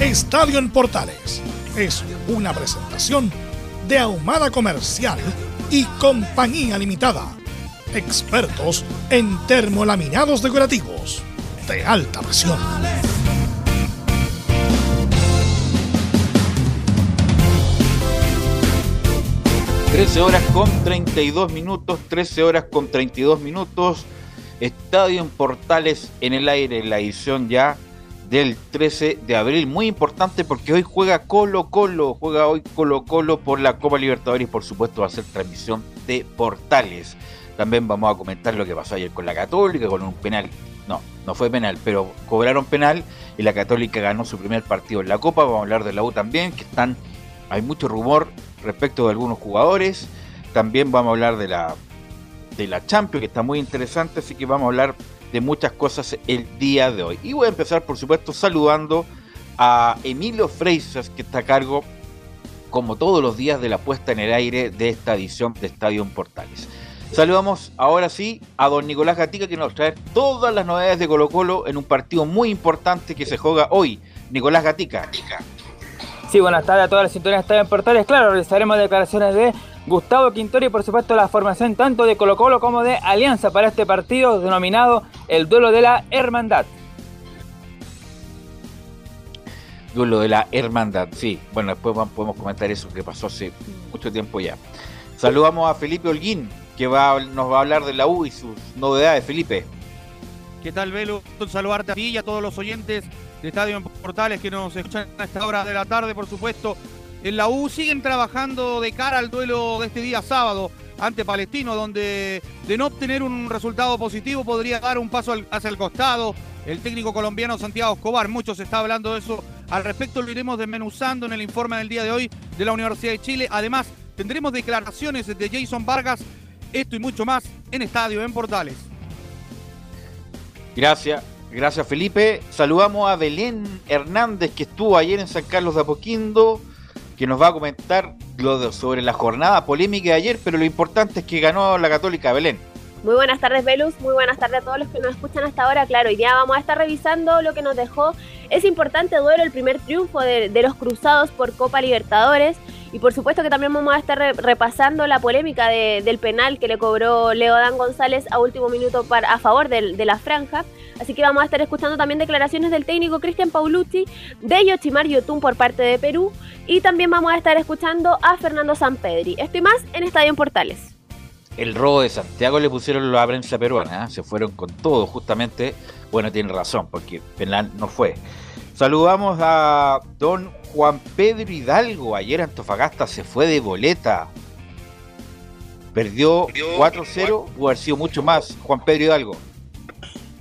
Estadio en Portales es una presentación de Ahumada Comercial y Compañía Limitada. Expertos en termolaminados decorativos de alta presión. Trece horas con 32 minutos, 13 horas con 32 minutos. Estadio en Portales en el aire, la edición ya del 13 de abril. Muy importante porque hoy juega Colo Colo, juega hoy Colo Colo por la Copa Libertadores y por supuesto va a ser transmisión de portales. También vamos a comentar lo que pasó ayer con la Católica, con un penal. No, no fue penal, pero cobraron penal y la Católica ganó su primer partido en la Copa. Vamos a hablar de la U también, que están, hay mucho rumor respecto de algunos jugadores. También vamos a hablar de la de la Champions, que está muy interesante, así que vamos a hablar de muchas cosas el día de hoy. Y voy a empezar, por supuesto, saludando a Emilio Freisas, que está a cargo, como todos los días, de la puesta en el aire de esta edición de Estadio Portales. Saludamos ahora sí a don Nicolás Gatica, que nos trae todas las novedades de Colo Colo en un partido muy importante que se juega hoy. Nicolás Gatica. Sí, buenas tardes a todas las sintonías de Estadio Portales. Claro, realizaremos declaraciones de Gustavo Quintori y por supuesto la formación tanto de Colo Colo como de Alianza para este partido denominado el duelo de la hermandad. Duelo de la hermandad, sí. Bueno, después podemos comentar eso que pasó hace mucho tiempo ya. Saludamos a Felipe Holguín, que va, nos va a hablar de la U y sus novedades. Felipe. ¿Qué tal, Velo? Saludarte a ti y a todos los oyentes de Estadio Portales que nos escuchan a esta hora de la tarde, por supuesto en la U siguen trabajando de cara al duelo de este día sábado ante Palestino, donde de no obtener un resultado positivo podría dar un paso hacia el costado. El técnico colombiano Santiago Escobar, mucho se está hablando de eso. Al respecto lo iremos desmenuzando en el informe del día de hoy de la Universidad de Chile. Además, tendremos declaraciones de Jason Vargas, esto y mucho más en Estadio, en Portales. Gracias, gracias Felipe. Saludamos a Belén Hernández que estuvo ayer en San Carlos de Apoquindo que nos va a comentar sobre la jornada polémica de ayer, pero lo importante es que ganó la Católica Belén. Muy buenas tardes, Velus. Muy buenas tardes a todos los que nos escuchan hasta ahora. Claro, hoy día vamos a estar revisando lo que nos dejó ese importante duelo, el primer triunfo de, los Cruzados por Copa Libertadores. Y por supuesto que también vamos a estar repasando la polémica del penal que le cobró Leo Dan González a último minuto a favor de, la franja. Así que vamos a estar escuchando también declaraciones del técnico Cristian Paulucci, de Yochimar Yotun por parte de Perú. Y también vamos a estar escuchando a Fernando Sampedri. Esto y más en Estadio en Portales. El robo de Santiago le pusieron la prensa peruana, ¿eh? se fueron con todo, justamente. Bueno, tiene razón, porque penal no fue. Saludamos a don Juan Pedro Hidalgo. Ayer Antofagasta se fue de boleta. Perdió 4-0, pudo haber sido mucho más. Juan Pedro Hidalgo.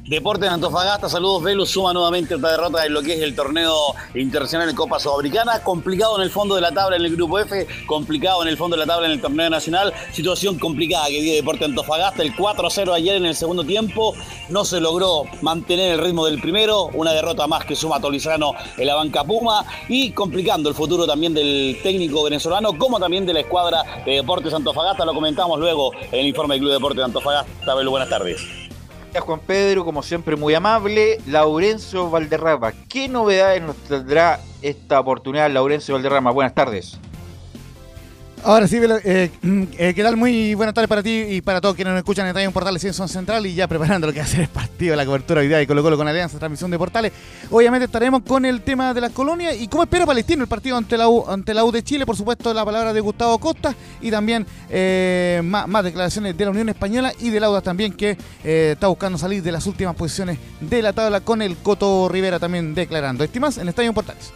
Deporte Antofagasta, saludos Velus, suma nuevamente otra derrota en lo que es el torneo internacional de Copa Sudamericana, complicado en el fondo de la tabla en el grupo F, complicado en el fondo de la tabla en el torneo nacional, situación complicada que dio Deporte Antofagasta, el 4-0 ayer en el segundo tiempo, no se logró mantener el ritmo del primero, una derrota más que suma Tolizano en la banca Puma. Y complicando el futuro también del técnico venezolano como también de la escuadra de Deportes Antofagasta, lo comentamos luego en el informe del Club Deportes Antofagasta, Velus, buenas tardes. Juan Pedro, como siempre muy amable. Laurencio Valderrama, ¿qué novedades nos tendrá esta oportunidad Laurencio Valderrama? Buenas tardes. Ahora sí, eh, eh, ¿qué tal? Muy buenas tardes para ti y para todos quienes nos escuchan en Estadio Portales en Central y ya preparando lo que va a ser el partido, la cobertura hoy día de Colo Colo con Alianza, transmisión de Portales. Obviamente estaremos con el tema de las colonias y cómo espera Palestino el partido ante la U, ante la U de Chile, por supuesto la palabra de Gustavo Costa y también eh, más, declaraciones de la Unión Española y de Lauda también que eh, está buscando salir de las últimas posiciones de la tabla con el Coto Rivera también declarando. Estimas en Estadio Portales.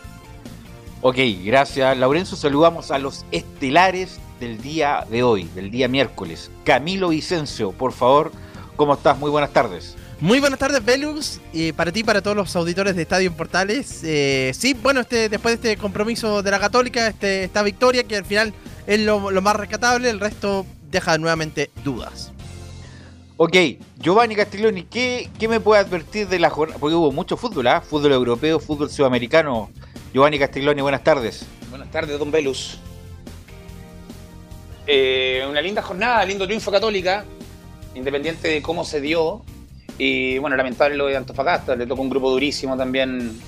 Ok, gracias Laurenzo. Saludamos a los estelares del día de hoy, del día miércoles. Camilo Vicencio, por favor, ¿cómo estás? Muy buenas tardes. Muy buenas tardes, Velus, y para ti y para todos los auditores de Estadio en Portales. Eh, sí, bueno, este, después de este compromiso de la Católica, este, esta victoria que al final es lo, más rescatable, el resto deja nuevamente dudas. Ok, Giovanni Castiglioni, ¿qué, ¿qué, me puede advertir de la jornada? Porque hubo mucho fútbol, ¿ah? Fútbol europeo, fútbol sudamericano. Giovanni Castiglioni, buenas tardes. Buenas tardes, don Velus. Eh, una linda jornada, lindo triunfo católica, independiente de cómo se dio. Y bueno, lamentable lo de Antofagasta, le tocó un grupo durísimo también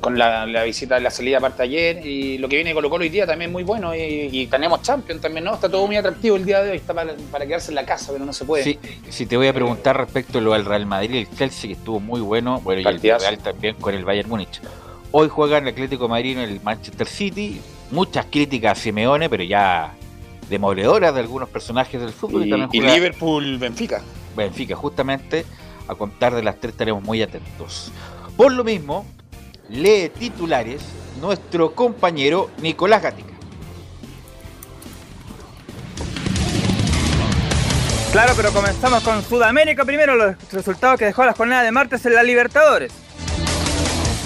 con la, visita de la salida aparte ayer. Y lo que viene Colo Colo hoy día también muy bueno. Y, tenemos Champions también, ¿no? Está todo muy atractivo el día de hoy, está para, quedarse en la casa, pero no se puede. Sí, te voy a preguntar respecto a lo del Real Madrid, el Chelsea que estuvo muy bueno, bueno, y el Real también con el Bayern Múnich. Hoy juega el Atlético Madrid en el Manchester City. Muchas críticas a Simeone, pero ya demoledoras de algunos personajes del fútbol. Y, Liverpool, Benfica. Benfica, justamente. A contar de las tres estaremos muy atentos. Por lo mismo, lee titulares nuestro compañero Nicolás Gatica. Claro, pero comenzamos con Sudamérica primero, los resultados que dejó la jornada de martes en la Libertadores.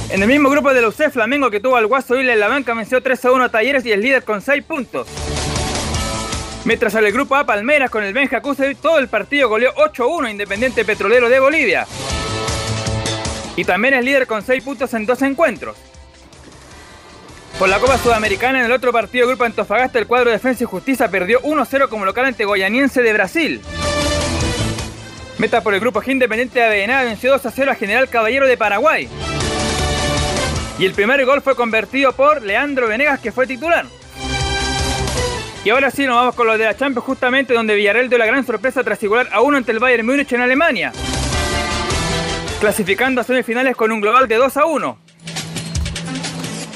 En el mismo grupo de la UCE, Flamengo que tuvo al Guaso Vila en la banca venció 3 a 1 a Talleres y es líder con 6 puntos. Mientras en el grupo A Palmeras con el Benja Cuse, todo el partido goleó 8 a 1 Independiente Petrolero de Bolivia. Y también es líder con 6 puntos en dos encuentros. Por la Copa Sudamericana, en el otro partido Grupo Antofagasta, el cuadro de Defensa y Justicia perdió 1-0 como local ante Goyaniense de Brasil. Meta por el grupo G Independiente de Avellaneda venció 2-0 a General Caballero de Paraguay. Y el primer gol fue convertido por Leandro Venegas, que fue titular. Y ahora sí, nos vamos con los de la Champions, justamente donde Villarreal dio la gran sorpresa tras igualar a uno ante el Bayern Múnich en Alemania. Clasificando a semifinales con un global de 2 a 1.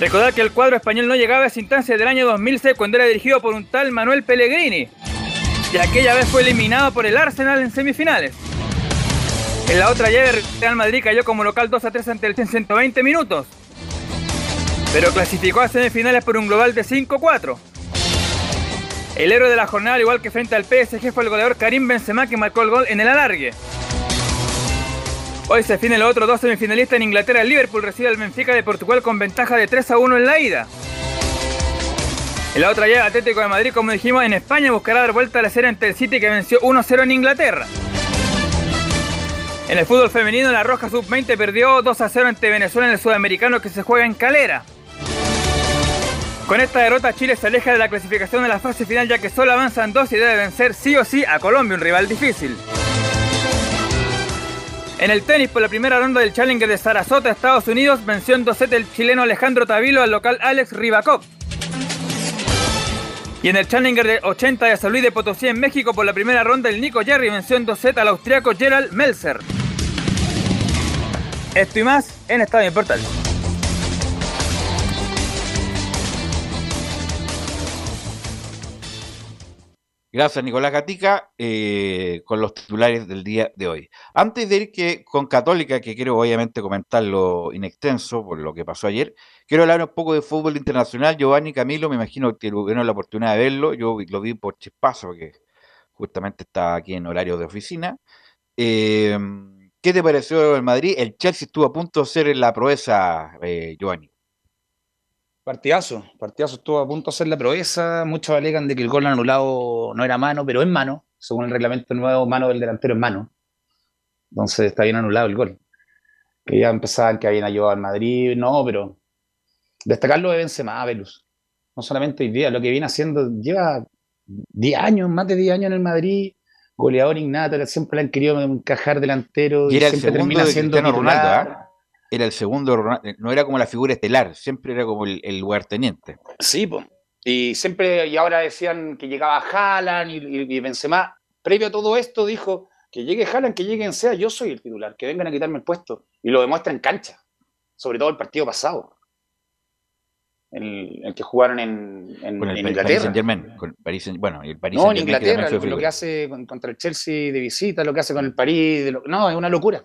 Recordar que el cuadro español no llegaba a esa instancia del año 2006 cuando era dirigido por un tal Manuel Pellegrini. Y aquella vez fue eliminado por el Arsenal en semifinales. En la otra llave, Real Madrid cayó como local 2 a 3 ante el 120 minutos pero clasificó a semifinales por un global de 5-4. El héroe de la jornada, al igual que frente al PSG, fue el goleador Karim Benzema que marcó el gol en el alargue. Hoy se define los otros dos semifinalistas en Inglaterra. El Liverpool recibe al Benfica de Portugal con ventaja de 3 a 1 en la ida. En la otra llave, Atlético de Madrid, como dijimos, en España buscará dar vuelta a la serie ante el City que venció 1-0 en Inglaterra. En el fútbol femenino, la Roja Sub-20 perdió 2 a 0 ante Venezuela en el Sudamericano que se juega en Calera. Con esta derrota Chile se aleja de la clasificación de la fase final ya que solo avanzan dos y debe vencer sí o sí a Colombia, un rival difícil. En el tenis, por la primera ronda del Challenger de Sarasota, Estados Unidos, venció en 2 set el chileno Alejandro Tavilo al local Alex Ribakov. Y en el Challenger de 80 de San Luis de Potosí en México, por la primera ronda, el Nico Jerry venció en 2 set al austriaco Gerald Melzer. Esto y más en Estadio Portal. Gracias, Nicolás Gatica, eh, con los titulares del día de hoy. Antes de ir que con Católica, que quiero obviamente comentarlo in extenso por lo que pasó ayer, quiero hablar un poco de fútbol internacional. Giovanni Camilo, me imagino que tuvieron la oportunidad de verlo. Yo lo vi por chispazo, porque justamente está aquí en horario de oficina. Eh, ¿Qué te pareció el Madrid? El Chelsea estuvo a punto de ser la proeza, eh, Giovanni. Partidazo, partidazo estuvo a punto de hacer la proeza. Muchos alegan de que el gol anulado no era mano, pero es mano. Según el reglamento nuevo, mano del delantero es mano. Entonces está bien anulado el gol. Que ya empezaban que habían ayudado al Madrid, no, pero destacarlo de Benzema, Velus. No solamente hoy día, lo que viene haciendo, lleva 10 años, más de 10 años en el Madrid, goleador innato, siempre le han querido encajar delantero y, siempre termina siendo Ronaldo, ¿eh? Era el segundo, no era como la figura estelar, siempre era como el, el lugarteniente. Sí, pues. Y siempre, y ahora decían que llegaba Haaland y, y, y Benzema. Previo a todo esto dijo que llegue Haaland, que llegue en sea, yo soy el titular, que vengan a quitarme el puesto. Y lo demuestra en cancha, sobre todo el partido pasado. El, el que jugaron en, en, Con el en Paris Inglaterra. Con Paris Saint- bueno, y el Paris No, en que Inglaterra, fue lo que hace con- contra el Chelsea de visita, lo que hace con el París. lo- no, es una locura.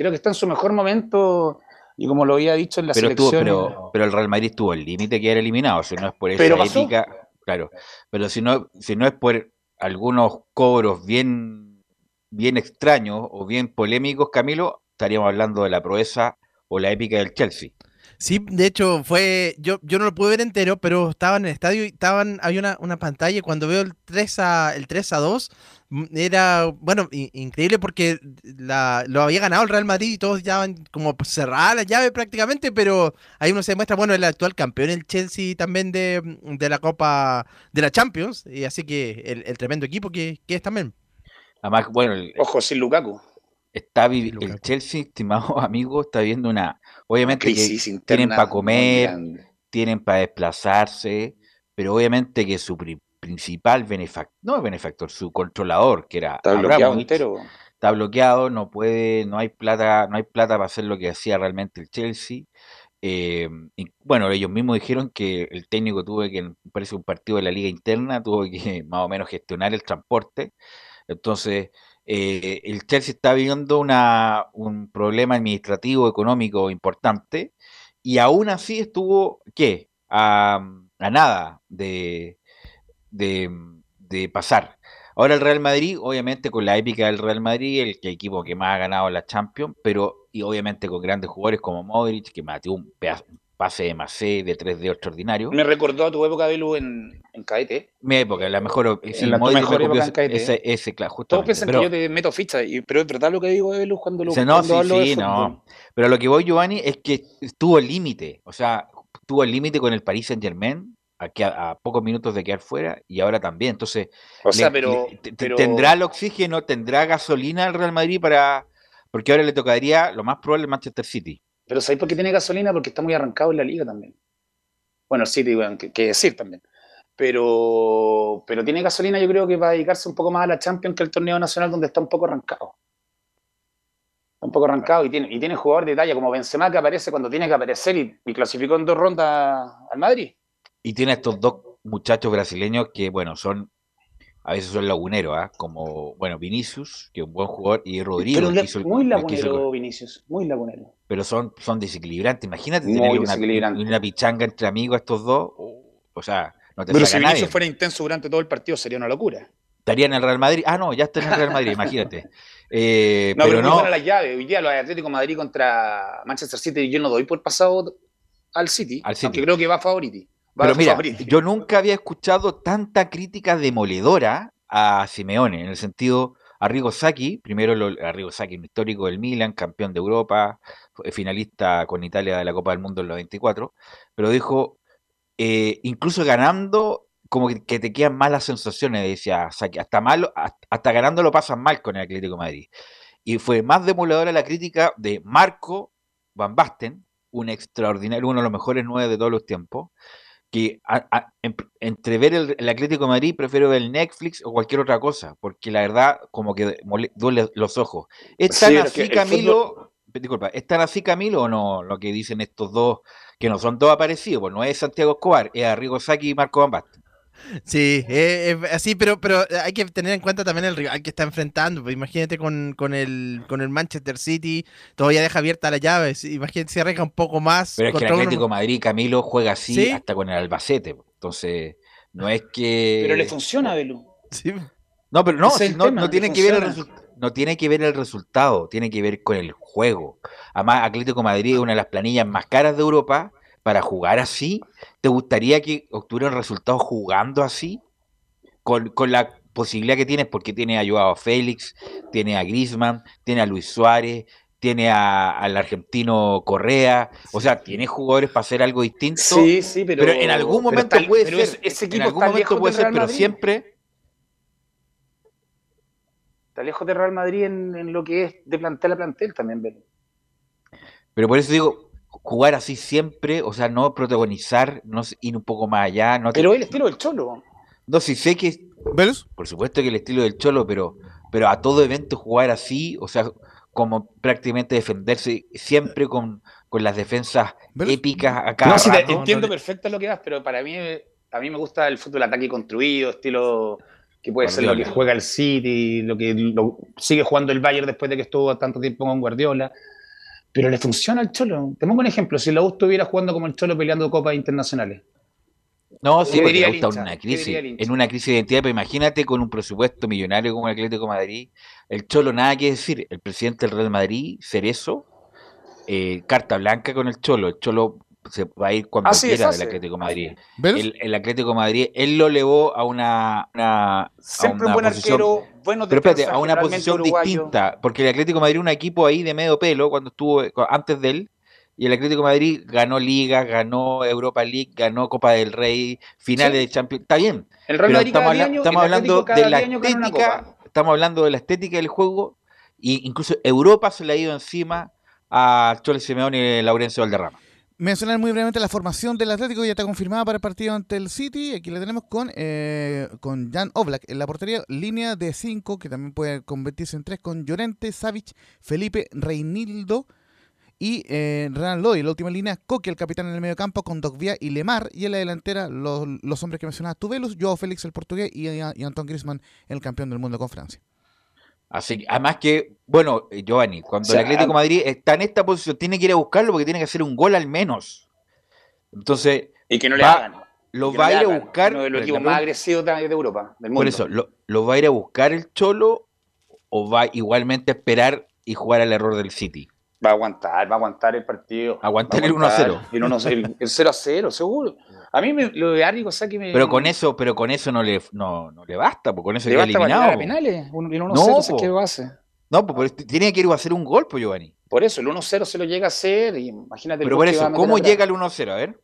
Creo que está en su mejor momento y como lo había dicho en la pero, selección. pero, pero el Real Madrid tuvo el límite que quedar eliminado, si no es por esa Pero pasó. épica, claro, pero si no, si no es por algunos cobros bien, bien extraños o bien polémicos, Camilo, estaríamos hablando de la proeza o la épica del Chelsea. Sí, de hecho, fue. Yo, yo no lo pude ver entero, pero estaba en el estadio y estaban, había una, una pantalla y cuando veo el 3 a, el 3 a 2, mm, era, bueno, i- increíble porque la, lo había ganado el Real Madrid y todos ya van como cerrada la llave prácticamente, pero ahí uno se demuestra, bueno, el actual campeón, el Chelsea también de, de la Copa de la Champions, y así que el, el tremendo equipo que, que es también. Además, bueno, el- Ojo, sin Lukaku. Está vi- el. Chelsea, estimado amigo, está viendo una, obviamente que tienen para comer, tienen para desplazarse, pero obviamente que su pri- principal benefactor, no benefactor, su controlador, que era Está bloqueado Abramovich, entero. está bloqueado, no puede, no hay plata, no hay plata para hacer lo que hacía realmente el Chelsea. Eh, y, bueno, ellos mismos dijeron que el técnico tuvo que, parece un partido de la liga interna, tuvo que más o menos gestionar el transporte. Entonces, eh, el Chelsea está viviendo una, un problema administrativo, económico importante, y aún así estuvo, ¿qué? A, nada de, de, pasar. Ahora el Real Madrid, obviamente con la épica del Real Madrid, el, equipo que más ha ganado la Champions, pero y obviamente con grandes jugadores como Modric, que pedazo- un pase de Macé de 3D extraordinario. Me recordó a tu época, Belu, en, en Cadete. Mi época, la mejor, sí, la mejor copió época en Caete, ese, ese, claro, Todos piensan Pero- que yo te meto ficha, y- pero es verdad lo que digo, Belu, cuando, lo, Dice, no, sí, hablo de sí, no. Pero lo que voy, Giovanni, es que estuvo al límite. O sea, estuvo al límite con el Paris Saint Germain, a, que a, a pocos minutos de quedar fuera, y ahora también. Entonces, O sea, le- pero, le- ¿tendrá el oxígeno, tendrá gasolina el Real Madrid para...? Porque ahora le tocaría lo más probable al Manchester City. Pero ¿sabéis por qué tiene gasolina? Porque está muy arrancado en la liga también. Bueno, el City, bueno, que, que decir también. Pero, pero tiene gasolina, yo creo que va a dedicarse un poco más a la Champions que al torneo nacional, donde está un poco arrancado. Está un poco arrancado y tiene, y tiene jugador de talla como Benzema que aparece cuando tiene que aparecer y, y clasificó en dos rondas al Madrid. Y tiene a estos dos muchachos brasileños que, bueno, son... A veces son laguneros, ¿ah? Como, bueno, Vinicius, que es un buen jugador, y Rodrigo, Pero que hizo el- muy hizo el lagunero, Vinicius, muy lagunero. pero son, son desequilibrantes. Imagínate Muy tener una, una pichanga entre amigos estos dos. O sea, no te Pero saca si nadie. Vinicius fuera intenso durante todo el partido sería una locura. Estaría en el Real Madrid. Ah, no, ya está en el Real Madrid, imagínate. Eh, No, pero, no, buena la llave. Hoy día los Atlético de Madrid contra Manchester City, yo no doy por pasado al City, Al City. aunque creo que va favoriti. Va pero mira, favoriti. yo nunca había escuchado tanta crítica demoledora a Simeone, en el sentido, Arrigo Sacchi, primero lo, Arrigo Sacchi, un histórico del Milan, campeón de Europa, fue finalista con Italia de la Copa del Mundo en los 24, pero dijo, eh, incluso ganando, como que, que te quedan malas sensaciones, decía Sacchi, hasta, malo, hasta, hasta ganando lo pasan mal con el Atlético de Madrid. Y fue más demoledora la crítica de Marco Van Basten, un extraordinario, uno de los mejores nueve de todos los tiempos, que a- a- en- entre ver el, el Atlético de Madrid prefiero ver el Netflix o cualquier otra cosa, porque la verdad como que duele los ojos. ¿Es Sí, tan que así, Camilo? Disculpa, ¿es tan así, Camilo, o no lo que dicen estos dos, que no son dos aparecidos? Pues no es Santiago Escobar, es Arrigo Sacchi y Marco Van Basten. Sí, eh, eh, así, pero, pero hay que tener en cuenta también el rival que está enfrentando. pues imagínate con, con, el, con el Manchester City, todavía deja abierta la llave. Imagínate si arriesga un poco más. Pero es que el uno- Atlético Madrid, Camilo, juega así Sí. hasta con el Albacete. pues. Entonces, no es que... Pero le funciona, Belu. Sí, No, pero no, no, no tiene que ver el funciona. No tiene que ver el resultado, tiene que ver con el juego. Además, Atlético Madrid es una de las planillas más caras de Europa. Para jugar así, ¿te gustaría que obtuvieran resultados jugando así? Con, con la posibilidad que tienes, porque tiene a Joao Félix, tiene a Griezmann, tiene a Luis Suárez, tiene a- al argentino Correa, o sea, tiene jugadores para hacer algo distinto. Sí, sí, pero. pero, en algún momento puede ser, ese- ese en equipo algún momento puede ser, pero siempre Está lejos de Real Madrid en, en lo que es de plantel a plantel también, Belu. Pero por eso digo, jugar así siempre, o sea, no protagonizar, no ir un poco más allá. No te- Pero el estilo del Cholo. No, sí sé que, por supuesto que el estilo del Cholo, pero, pero a todo evento jugar así, o sea, como prácticamente defenderse siempre con, con las defensas épicas acá. No, sí, entiendo no perfecto lo que vas, pero para mí, a mí me gusta el fútbol ataque construido, estilo que puede ser lo que juega el City, lo que lo- sigue jugando el Bayern después de que estuvo tanto tiempo con Guardiola. Pero le funciona al Cholo. Te pongo un ejemplo. Si la U estuviera jugando como el Cholo peleando copas internacionales. No, sí, ¿Qué porque gusta hincha? una ¿Qué crisis, en una crisis de identidad, pero imagínate con un presupuesto millonario como el Atlético de Madrid, el Cholo nada que decir, el presidente del Real Madrid, Cerezo, eh, carta blanca con el Cholo, el Cholo se va a ir cuando Así quiera del. Atlético de Madrid. El, el Atlético de Madrid, él lo elevó a una, una- a Siempre una un buen posición- arquero, buenos pero espérate, a una posición distinta, porque el Atlético de Madrid un equipo ahí de medio pelo cuando estuvo antes de él, y el Atlético de Madrid ganó Liga, ganó Europa League, ganó Copa del Rey, finales Sí. de Champions, está bien, El Real Madrid estamos, cada 10 habla- años, estamos el Atlético hablando cada de la 10 años gana una estética, estamos hablando de la estética del juego, y incluso Europa se le ha ido encima a Chole Simeone y Laurencio Valderrama. Mencionar muy brevemente la formación del Atlético, ya está confirmada para el partido ante el City. Aquí la tenemos con, eh, con Jan Oblak en la portería, línea de 5, que también puede convertirse en 3, con Llorente, Savic, Felipe, Reinildo y eh, Renan Lodi. La última línea, Coque, el capitán en el medio campo, con Dogbia y Lemar. Y en la delantera, los, los hombres que mencionaba Tubelus, Joao Félix, el portugués, y, y Antoine Griezmann, el campeón del mundo con Francia. Así que, además que, bueno, Giovanni, cuando O sea, el Atlético de Madrid está en esta posición, tiene que ir a buscarlo porque tiene que hacer un gol al menos. Entonces, Y que no le Va- hagan. lo va no a ir a buscar. Uno de los equipos más agresivos de, de Europa, del mundo. por eso, lo, lo va a ir a buscar el Cholo o va igualmente a esperar y jugar al error del City. Va a aguantar, va a aguantar el partido. Aguantar Va a el 1 a 0. El, 1 a 0, el 0 a 0, seguro. A mí me, lo de Arrigo Saki me. Pero con eso, pero con eso no le, no, no le basta, porque con eso ¿Le queda basta para llegar eliminado. a penales? Un- El 1 a No, 0, ¿sabes po. qué lo hace? No, pues tiene que ir a hacer un gol, pues Giovanni. Por eso, el 1 a 0 se lo llega a hacer y imagínate el Pero por eso, ¿cómo atrás. llega el 1 a 0? A ver,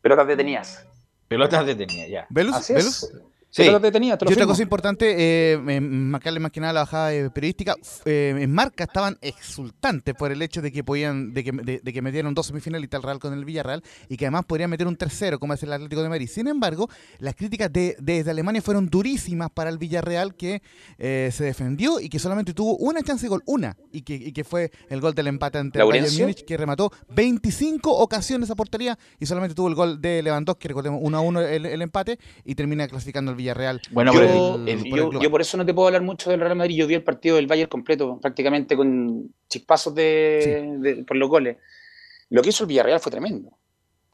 Pelotas detenidas. pelotas detenidas, ya. ¿Velus? Así ¿Velus? Sí. Te lo Y otra cosa importante, eh, marcarle más que nada la bajada eh, periodística, eh, en marca estaban exultantes por el hecho de que podían, de que, de, de que metieron dos semifinalistas al Real con el Villarreal y que además podrían meter un tercero, como es el Atlético de Madrid. Sin embargo, las críticas de, desde Alemania fueron durísimas para el Villarreal que eh, se defendió y que solamente tuvo una chance de gol, una, y que, y que fue el gol del empate ante el Bayern. Múnich, que remató 25 ocasiones a portería y solamente tuvo el gol de Lewandowski, recordemos 1 a 1 el, el empate, y termina clasificando el Villarreal. Bueno, yo, pero el- el- por el yo, global. yo por eso no te puedo hablar mucho del Real Madrid. Yo vi el partido del Bayern completo, prácticamente con chispazos de, de- por los goles. Lo que hizo el Villarreal fue tremendo.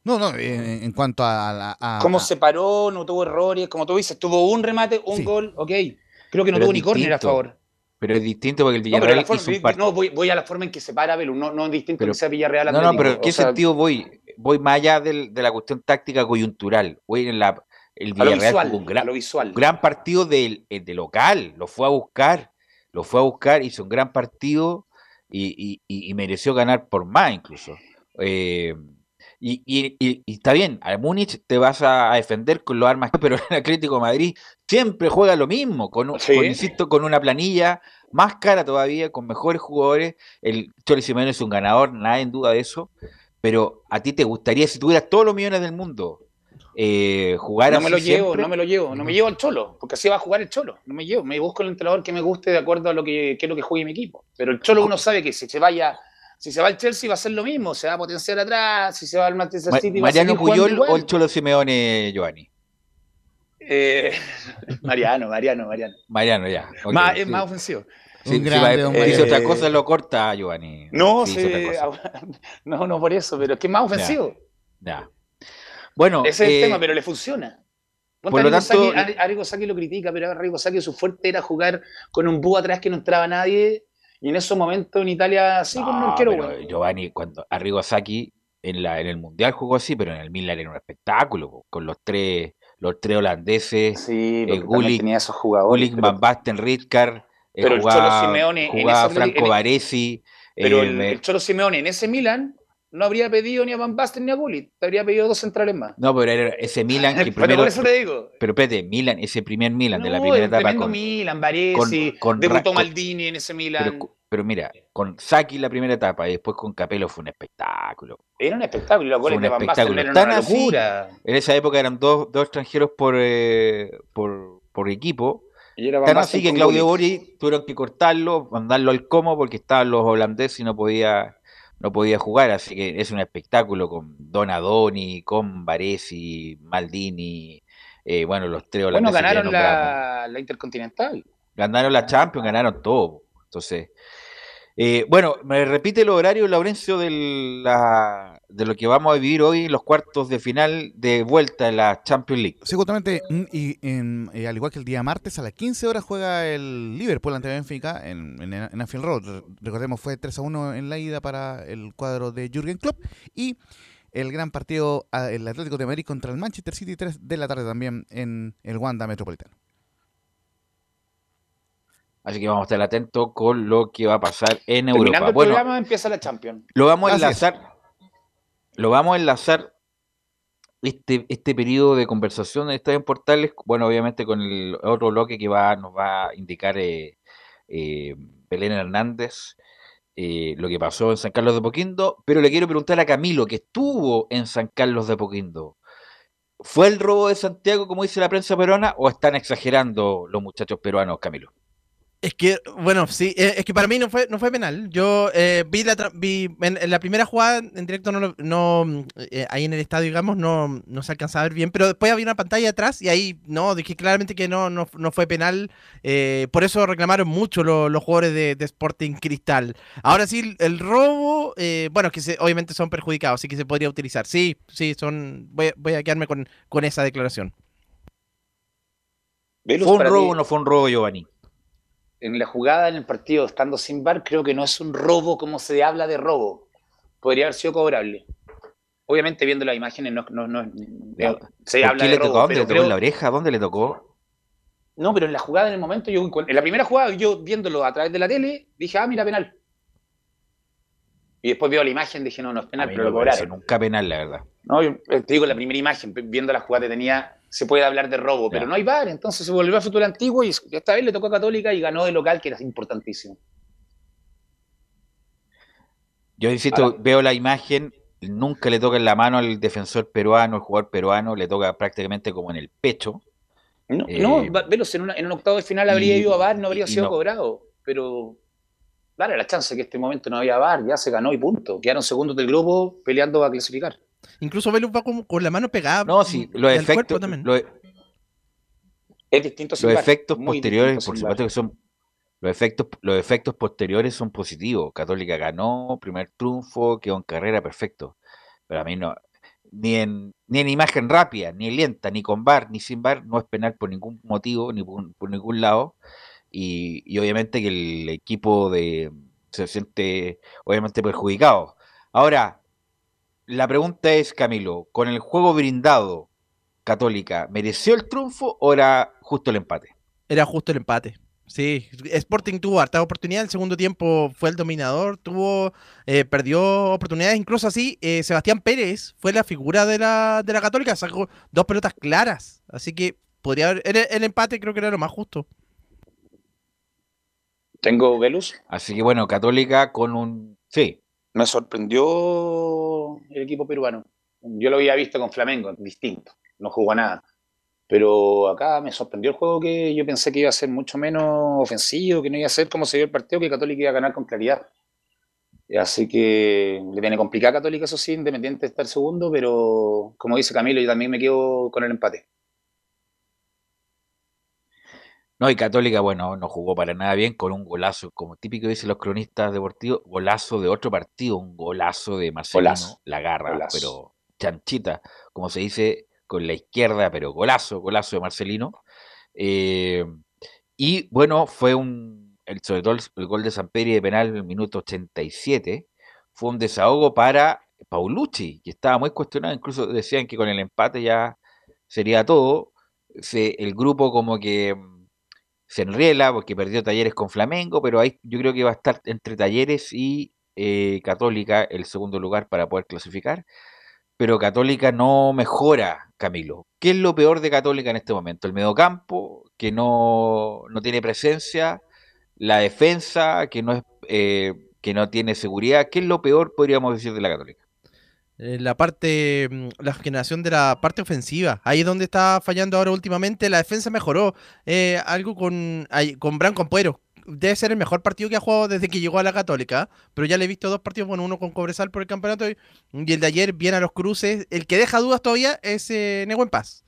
No, no, en, en cuanto a la. a- Cómo a- se paró, no tuvo errores. Como tú dices, tuvo un remate, un Sí. gol, ok. Creo que no Pero tuvo ni córner a favor. pero es distinto porque el No, Villarreal la forma- hizo un no, voy, voy a la forma en que se para Velu, no, no es distinto Pero- que sea Villarreal No, no, pero ¿en qué sea, sentido voy? Voy más allá del- de la cuestión táctica coyuntural. Voy en la. El A lo Villarreal visual, un a gran, lo visual. un gran partido del- eh, de, local. Lo fue a buscar. Lo fue a buscar, hizo un gran partido y, y- y- y mereció ganar por más incluso. Eh, y, está bien, a Múnich te vas a, defender con los armas, pero el Atlético de Madrid siempre juega lo mismo, con, un- Sí. con, insisto, con una planilla más cara todavía, con mejores jugadores. El Cholo Simeone es un ganador, nadie en duda de eso. Pero a ti te gustaría, si tuvieras todos los millones del mundo, eh, jugar No así me lo llevo, siempre? no me lo llevo, no me llevo al cholo, porque así va a jugar el cholo. No me llevo, me busco el entrenador que me guste de acuerdo a lo que quiero que juegue mi equipo. Pero el cholo uno sabe que si se vaya, si se va al Chelsea va a ser lo mismo, se va a potenciar atrás, si se va al Manchester Ma- City va a ¿Mariano jugando Puyol igual. o el Cholo Simeone, Giovanni? Eh, Mariano, Mariano, Mariano. Mariano, ya. ok, Más- sí. es más ofensivo. Sí, va- Mariano. otra cosa, lo corta, Giovanni. No, Sí, no, no por eso, pero es que es más ofensivo. Ya. Bueno, Ese es el eh, tema, pero le funciona. por lo tanto- Arrigo Sacchi lo critica, pero Arrigo Sacchi su fuerte era jugar con un búho atrás que no entraba nadie. Y en esos momentos en Italia, sí, con un no, arquero bueno. Giovanni, cuando Arrigo Sacchi en, la, en el Mundial jugó así, pero en el Milan era un espectáculo, con los tres, los tres holandeses, Sí, eh, Gullit- tenía esos jugadores. Gullit, Van Basten, Ridkar, eh, pero el Cholo jugaba, Simeone jugaba Franco Baresi, pero eh, el Cholo Simeone en ese Milan no habría pedido ni a Van Basten ni a Gullit. Te habría pedido dos centrales más. no, pero era ese Milan que pero primero, por eso te digo. pero espérate, Milan, ese primer Milan de la primera el etapa con, Milan, Baresi, con- con debutó Maldini en ese Milan. pero mira, con Saki la primera etapa y después con Capelo fue un espectáculo. Era un espectáculo, los goles un de Van Basten eran una así, locura. En esa época eran dos, dos extranjeros por, eh, por, por equipo. Y era Van Tan así que Claudio. Bori tuvieron que cortarlo, mandarlo al como porque estaban los holandeses y no podía, no podía jugar. Así que es un espectáculo con Donadoni, con Baresi, Maldini, eh, bueno, los tres Bueno, holandeses ganaron la, la Intercontinental. Ganaron la Champions, ganaron todo. Entonces, eh, bueno, me repite el horario, Laurencio, de, la, de lo que vamos a vivir hoy, los cuartos de final de vuelta en la Champions League. Sí, mm, y en- eh, al igual que el día martes, a las 15 horas juega el Liverpool ante Benfica en, en, en Anfield Road. Re- Recordemos, fue 3 a 1 en la ida para el cuadro de Jürgen Klopp. Y el gran partido, ah, el Atlético de Madrid contra el Manchester City, 3 de la tarde también en el Wanda Metropolitano. Así que vamos a estar atentos con lo que va a pasar en Terminando Europa. el Bueno, programa empieza la Champions. lo vamos a Así es. enlazar. Lo vamos a enlazar este, este periodo de conversación en Estadio en Portales, bueno, obviamente con el otro bloque que va, nos va a indicar eh, eh, Belén Hernández, eh, lo que pasó en San Carlos de Poquindo, pero le quiero preguntar a Camilo, que estuvo en San Carlos de Poquindo. ¿Fue el robo de Santiago, como dice la prensa peruana, o están exagerando los muchachos peruanos, Camilo? Es que, bueno, sí, eh, es que para mí no fue, no fue penal. Yo eh, vi, la, tra- vi en, en la primera jugada en directo, no, no eh, ahí en el estadio, digamos, no, no se alcanzaba a ver bien, pero después había una pantalla atrás y ahí, no, dije claramente que no, no, no fue penal. eh, por eso reclamaron mucho lo- los jugadores de, de Sporting Cristal. Ahora sí, el, robo, eh, bueno, que se, obviamente son perjudicados, así que se podría utilizar. Sí, sí, son, voy, a- voy a quedarme con, con esa declaración. ¿Fue un robo o no fue un robo, Giovanni? En la jugada, en el partido, estando sin bar, creo que no es un robo como se habla de robo. Podría haber sido cobrable. Obviamente, viendo las imágenes, no, no, no- no- se ¿Por habla de le tocó? robo. ¿Dónde Pero le tocó? ¿En creo- la oreja? ¿Dónde le tocó? No, pero en la jugada, en el momento, yo en la primera jugada, yo viéndolo a través de la tele, dije, ah, mira, penal. Y después veo la imagen, dije, no, no es penal, pero no lo cobraron. nunca penal, la verdad. No, yo, eh, te digo, la primera imagen, viendo la jugada tenía, se puede hablar de robo, pero no hay VAR, entonces se volvió a fútbol antiguo y esta vez le tocó a Católica y ganó de local, que era importantísimo. Yo insisto, Ahora- veo la imagen, nunca le toca en la mano al defensor peruano, al jugador peruano, le toca prácticamente como en el pecho. No, Eh, no Velos, en, una- en un octavo de final habría y- ido a VAR, no habría sido no. cobrado, pero dale la chance que este momento no había VAR, ya se ganó y punto. Quedaron segundos del grupo peleando a clasificar. Incluso Velus va con, con la mano pegada. No, sí, los efectos, también. los, Es distinto los efectos posteriores, por supuesto que son, los efectos, los efectos posteriores son positivos. Católica ganó, primer triunfo, quedó en carrera, perfecto. Pero a mí no, ni en, ni en imagen rápida, ni lenta, ni con bar, ni sin bar, no es penal por ningún motivo, ni por, por ningún lado. Y, y obviamente que el equipo de se siente obviamente perjudicado. Ahora, la pregunta es, Camilo, con el juego brindado, Católica, ¿mereció el triunfo o era justo el empate? Era justo el empate. Sí, Sporting tuvo harta oportunidad, el segundo tiempo fue el dominador, tuvo, eh, perdió oportunidades, incluso así, eh, Sebastián Pérez fue la figura de la, de la Católica, sacó dos pelotas claras, así que podría haber, el, el empate creo que era lo más justo. Tengo Velus. Así que bueno, Católica con un... Sí, Me sorprendió el equipo peruano. Yo lo había visto con Flamengo, distinto, no jugó nada. Pero acá me sorprendió el juego que yo pensé que iba a ser mucho menos ofensivo, que no iba a ser como se vio el partido, que Católica iba a ganar con claridad. Así que le viene complicada Católica, eso sí, independiente de estar segundo, pero como dice Camilo, yo también me quedo con el empate. No, y Católica, bueno, no jugó para nada bien con un golazo, como típico dicen los cronistas deportivos, golazo de otro partido, un golazo de Marcelino, Golazo, la garra, golazo. pero chanchita, como se dice con la izquierda, pero golazo, golazo de Marcelino. Eh, y bueno, fue un, el, sobre todo el, el gol de Samperi de penal en el minuto 87, fue un desahogo para Paulucci, que estaba muy cuestionado, incluso decían que con el empate ya sería todo. Se, el grupo como que se enriela porque perdió talleres con Flamengo, pero ahí yo creo que va a estar entre talleres y eh, Católica el segundo lugar para poder clasificar. Pero Católica no mejora, Camilo. ¿Qué es lo peor de Católica en este momento? El mediocampo, que no, no tiene presencia, la defensa, que no es eh, que no tiene seguridad. ¿Qué es lo peor, podríamos decir, de la Católica? Eh, la parte, mm, la generación de la parte ofensiva. Ahí es donde está fallando ahora últimamente. La defensa mejoró. Eh, algo con, con Branco Ampuero. Debe ser el mejor partido que ha jugado desde que llegó a la Católica. Pero ya le he visto dos partidos, bueno, uno con Cobresal por el campeonato y, y el de ayer viene a los cruces. El que deja dudas todavía es eh, Nehuen Paz.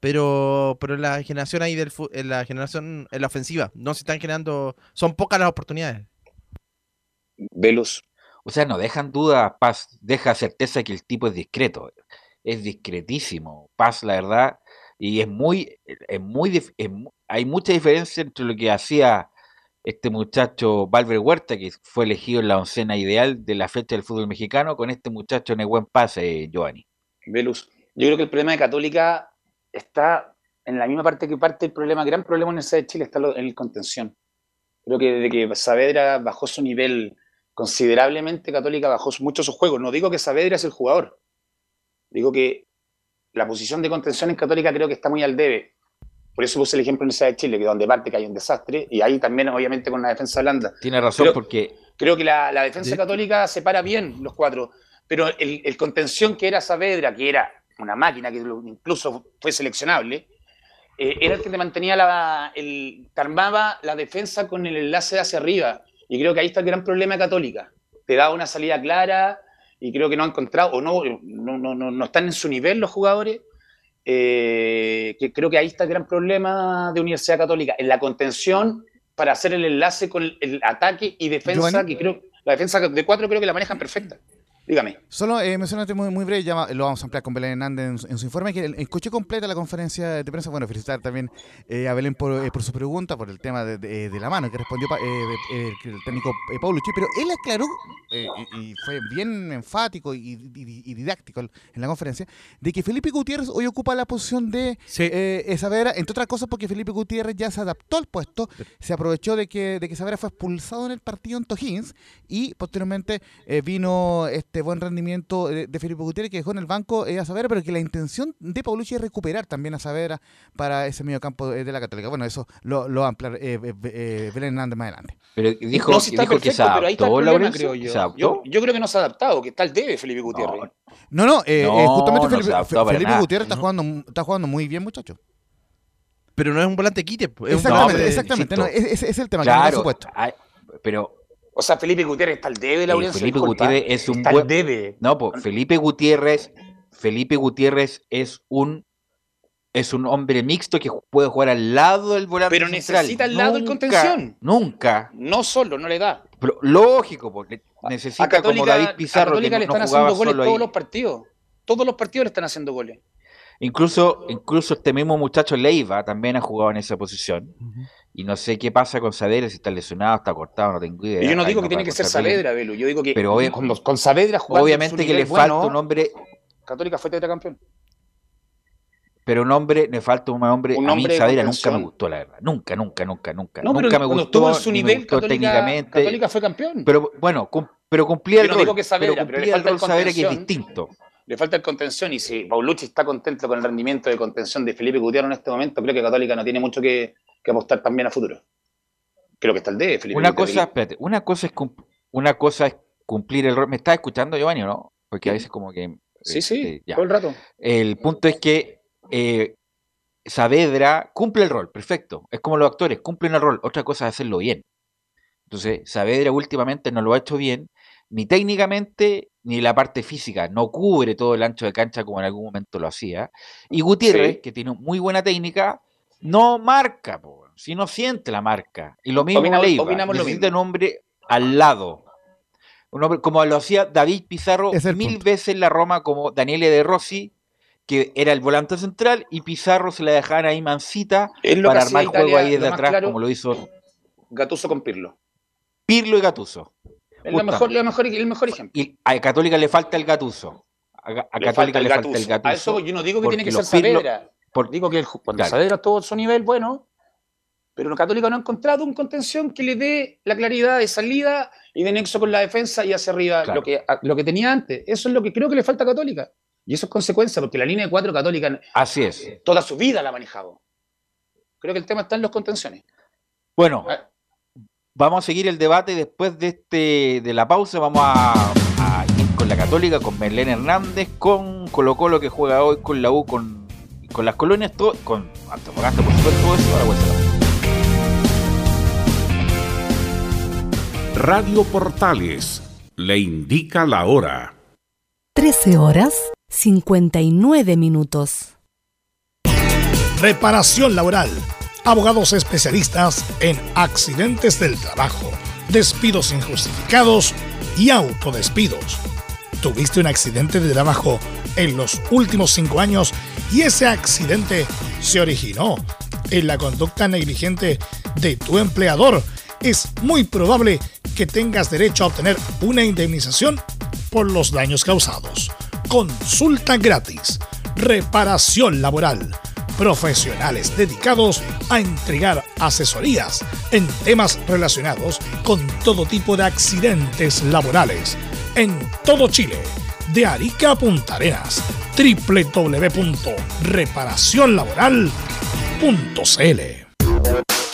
Pero, pero en la generación ahí del en la generación en la ofensiva no se están generando, son pocas las oportunidades. Velus. O sea, no dejan duda, Paz, deja certeza que el tipo es discreto. Es discretísimo, Paz, la verdad. Y es muy, es muy, hay mucha diferencia entre lo que hacía este muchacho Valver Huerta, que fue elegido en la oncena ideal de la fecha del fútbol mexicano, con este muchacho Nehuen Paz, eh, Giovanni. Velus. Yo creo que el problema de Católica está en la misma parte que parte el problema, gran problema en el de Chile está en el contención. Creo que desde que Saavedra bajó su nivel considerablemente, Católica bajó mucho su juego. No digo que Saavedra es el jugador, digo que la posición de contención en Católica creo que está muy al debe. Por eso puse el ejemplo en el de Chile, que donde parte que hay un desastre, y ahí también obviamente con la defensa blanda. Tiene razón porque Creo que la, la defensa católica separa bien los cuatro, pero el, el contención que era Saavedra, que era una máquina que incluso fue seleccionable, eh, era el que te mantenía la, el, te armaba la defensa con el enlace hacia arriba. Y creo que ahí está el gran problema de Católica. Te da una salida clara y creo que no ha encontrado, o no, no, no, no, no están en su nivel los jugadores. eh, que creo que ahí está el gran problema de Universidad Católica, en la contención para hacer el enlace con el, el ataque y defensa, Giovanni. que creo, la defensa de cuatro creo que la manejan perfecta. Dígame. Solo eh, mencionarte muy, muy breve, ya lo vamos a ampliar con Belén Hernández en, su- en su informe, que el- escuché completa la conferencia de prensa. Bueno, felicitar también eh, a Belén por, eh, por su pregunta, por el tema de, de- de la mano que respondió pa- eh, eh, el técnico eh, Paulucci, pero él aclaró, eh, y, y fue bien enfático y, y- y didáctico en la conferencia, de que Felipe Gutiérrez hoy ocupa la posición de Sí. eh, Saavedra, entre otras cosas porque Felipe Gutiérrez ya se adaptó al puesto, se aprovechó de que, de que Saavedra fue expulsado en el partido en O'Higgins y posteriormente eh, vino este buen rendimiento de, de Felipe Gutiérrez que dejó en el banco eh, a Saavedra, pero que la intención de Paulucci es recuperar también a Saavedra para ese medio campo de, de la Católica. Bueno, eso lo, lo va a ampliar eh, eh, eh, Belén Hernández más adelante. pero dijo, No, sí está dijo que se perfecto, pero ahí está el adaptó, problema, Laurencio, creo yo. ¿Se adaptó? yo. yo creo que no se ha adaptado, que está el debe Felipe Gutiérrez. No, No, no, eh, No, eh, justamente no Felipe, adaptó. Gutiérrez está No. jugando, está jugando muy bien, muchachos. Pero no es un volante quite, es un Exactamente, exactamente. no, es el tema, que no Claro, su puesto. hay- pero O sea, Felipe Gutiérrez está el debe, Laurencio. Felipe disculpa. Gutiérrez es un está buen- debe. No, pues Felipe Gutiérrez, Felipe Gutiérrez es un es un hombre mixto que puede jugar al lado del volante Pero central. necesita al lado el Nunca, contención. Nunca. No solo, no le da. Pero lógico, porque A necesita Católica, como David a Pizarro Católica que le no, están no jugaba haciendo goles solo todos ahí. los partidos. Todos los partidos le están haciendo goles. Incluso, incluso este mismo muchacho Leiva también ha jugado en esa posición. Y no sé qué pasa con Saavedra, si está lesionado, está cortado, no tengo idea. Y yo no digo que tiene que ser. Saavedra, Velo. Yo digo que Pero obvia- con, los, con Saavedra jugando Obviamente que le falta un hombre, Católica fue tetracampeón. pero un hombre, le falta un hombre. Un a mí Saavedra nunca me gustó, la verdad. Nunca, nunca, nunca, nunca. No, nunca pero me cuando gustó, en su nivel, Católica, técnicamente. Católica fue campeón. Pero bueno, pero cumplía Yo el no rol. digo que Saavedra, pero pero le cumplía el falta rol el Saavedra que es distinto. Le falta el contención y si Paulucci está contento con el rendimiento de contención de Felipe Gutiérrez en este momento, creo que Católica no tiene mucho que, que apostar también a futuro. Creo que está el de Felipe Una cosa, espérate, una cosa es una cosa es cumplir el rol. ¿Me estás escuchando, Giovanni, o no? Porque a veces como que. Sí, sí, este, ya. todo el rato. El punto es que eh, Saavedra cumple el rol, perfecto. Es como los actores, cumplen el rol. Otra cosa es hacerlo bien. Entonces, Saavedra últimamente no lo ha hecho bien, ni técnicamente, ni la parte física. No cubre todo el ancho de cancha como en algún momento lo hacía. Y Gutiérrez, Sí. que tiene muy buena técnica, no marca, po, si no siente la marca. Y lo mismo Opinamos- Leiva, opinamos lo necesita mismo. un hombre al lado. Un hombre como lo hacía David Pizarro el mil punto. veces en la Roma, como Daniele De Rossi, que era el volante central, y Pizarro se la dejaban ahí mansita para armar juego Italia, ahí desde atrás, claro, como lo hizo Gattuso con Pirlo. Pirlo y Gatuso. Justa. mejor, la mejor, el mejor ejemplo. Y a Católica le falta el Gatuso. A, Ga- a Le Católica falta el le falta el Gattuso. Gatuso. A eso yo no digo que tiene que ser Pirlo- Saavedra. Por- Digo que el, cuando Claro. Saavedra estuvo en su nivel, bueno, pero Católica no ha encontrado un contención que le dé la claridad de salida y de nexo con la defensa y hacia arriba Claro. lo, que, lo que tenía antes. Eso es lo que creo que le falta a Católica. Y eso es consecuencia, porque la línea de cuatro Católica Así es. toda su vida la ha manejado. Creo que el tema está en los contenciones. Bueno, Ah. Vamos a seguir el debate después de este de la pausa. Vamos a, a ir con la Católica, con Merlén Hernández, con Colo Colo que juega hoy, con la U, con, con las colonias, todo, con Antofagasta, por supuesto, todo eso. Ahora vuelta la Radio Portales le indica la hora. 13 horas 59 minutos. Reparación laboral. Abogados especialistas en accidentes del trabajo, despidos injustificados y autodespidos. ¿Tuviste un accidente de trabajo en los últimos cinco años y ese accidente se originó en la conducta negligente de tu empleador? Es muy probable que tengas derecho a obtener una indemnización por los daños causados. Consulta gratis. Reparación laboral. Profesionales dedicados a entregar asesorías en temas relacionados con todo tipo de accidentes laborales. En todo Chile. De Arica a Punta Arenas. www.reparacionlaboral.cl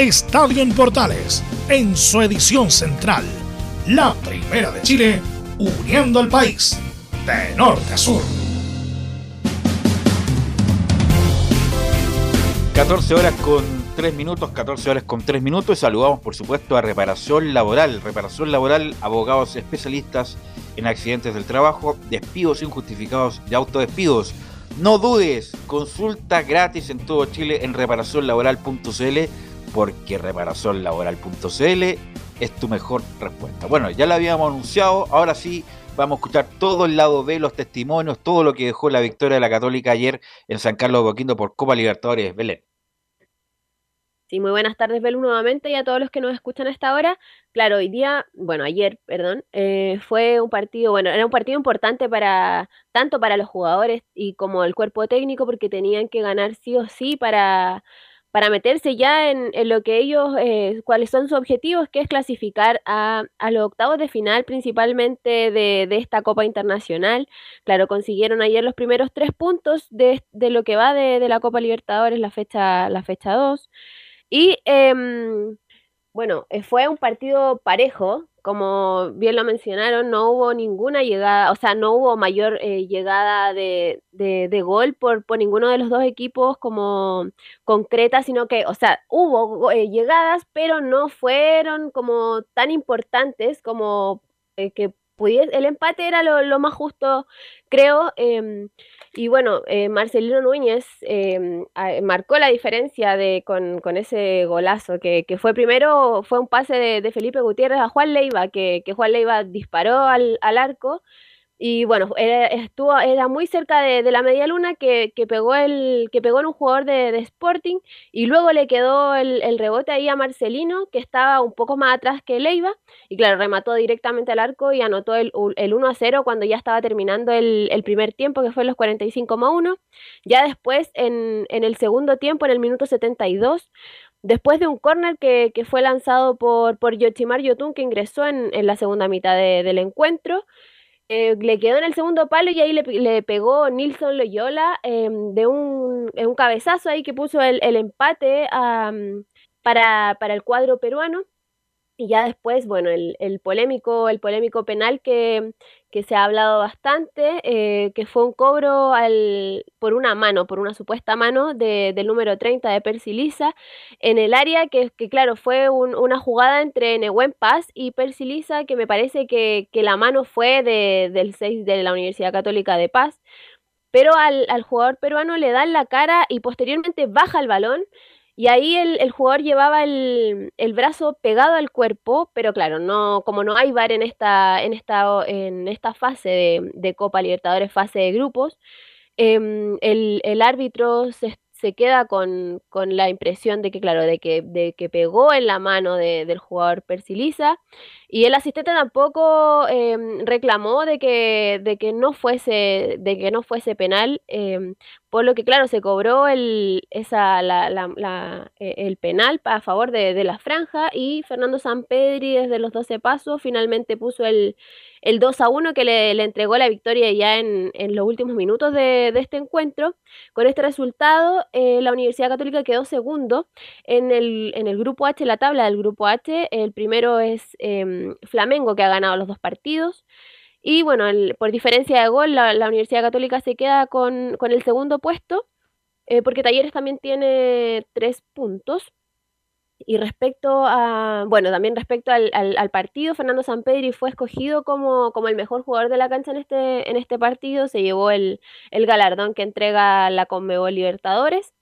Estadio en Portales en su edición central. La primera de Chile, uniendo al país de norte a sur. 14 horas con 3 minutos, 14 horas con 3 minutos. Y saludamos, por supuesto, a Reparación Laboral. Reparación Laboral, abogados especialistas en accidentes del trabajo, despidos injustificados y autodespidos. No dudes, consulta gratis en todo Chile en reparacionlaboral.cl porque reparacionlaboral.cl es tu mejor respuesta. Bueno, ya lo habíamos anunciado, ahora sí vamos a escuchar todo el lado B, los testimonios, todo lo que dejó la victoria de la Católica ayer en San Carlos de Boquindo por Copa Libertadores Belén. Sí, muy buenas tardes, Belu, nuevamente y a todos los que nos escuchan a esta hora. Claro, hoy día, bueno, ayer, perdón, eh, fue un partido, bueno, era un partido importante para, tanto para los jugadores y como el cuerpo técnico, porque tenían que ganar sí o sí para, para meterse ya en, en lo que ellos, eh, cuáles son sus objetivos, que es clasificar a, a los octavos de final, principalmente de, de, esta Copa Internacional. Claro, consiguieron ayer los primeros tres puntos de, de lo que va de, de, la Copa Libertadores, la fecha, la fecha 2. Y eh, bueno, fue un partido parejo, como bien lo mencionaron, no hubo ninguna llegada, o sea, no hubo mayor eh, llegada de, de, gol por, por ninguno de los dos equipos como concreta, sino que, o sea, hubo eh, llegadas, pero no fueron como tan importantes como eh, que pudiese, el empate era lo, lo más justo, creo. Y bueno, eh, Marcelino Núñez eh, marcó la diferencia de, con, con ese golazo, que, que, fue primero, fue un pase de, de, Felipe Gutiérrez a Juan Leiva, que, que Juan Leiva disparó al, al arco y bueno, era, estuvo, era muy cerca de, la media luna que, que, pegó el, que pegó en un jugador de, Sporting y luego le quedó el, el, rebote ahí a Marcelino, que estaba un poco más atrás que Leiva, y claro, remató directamente al arco y anotó el, el 1 a 0 cuando ya estaba terminando el, el primer tiempo, que fue los 45 más 1. Ya después, en, en el segundo tiempo, en el minuto 72, después de un córner que, que, fue lanzado por, por Yoshimar Yotun, que ingresó en, en la segunda mitad de, del encuentro. Eh, le quedó en el segundo palo y ahí le, le pegó Nilson Loyola eh, de un, un, cabezazo ahí que puso el, el empate para, para el cuadro peruano. Y ya después, bueno, el, el, polémico, el polémico penal que, que se ha hablado bastante, eh, que fue un cobro al, por una mano, por una supuesta mano de, del número 30 de Percy Lisa, en el área que, que claro, fue un, una jugada entre Nehuen Paz y Percy Lisa, que me parece que, que la mano fue de, del 6 de la Universidad Católica de Paz, pero al, al jugador peruano le dan la cara y posteriormente baja el balón y ahí el, jugador llevaba el, brazo pegado al cuerpo, pero claro, no, como no hay VAR en esta, en esta, en esta fase de, Copa Libertadores, fase de grupos, eh, el, árbitro se, se queda con, con, la impresión de que, claro, de que, de que pegó en la mano de, del jugador Persiliza. Y el asistente tampoco eh, reclamó de que, de que no fuese, de que no fuese penal, eh, por lo que claro, se cobró el, esa, la, la, la, el penal a favor de, de, la franja y Fernando Sampedri desde los 12 pasos finalmente puso el, el 2 a 1 que le, le entregó la victoria ya en, en los últimos minutos de, de, este encuentro. Con este resultado, eh, la Universidad Católica quedó segundo en el, en el grupo H, la tabla del grupo H. El primero es eh, Flamengo, que ha ganado los dos partidos. Y bueno, el, por diferencia de gol, la, Universidad Católica se queda con, con el segundo puesto, eh, porque Talleres también tiene tres puntos. Y respecto a, bueno, también respecto al, al, al, partido, Fernando Sampedri fue escogido como, como el mejor jugador de la cancha en este, en este partido, se llevó el, el galardón que entrega la Conmebol Libertadores.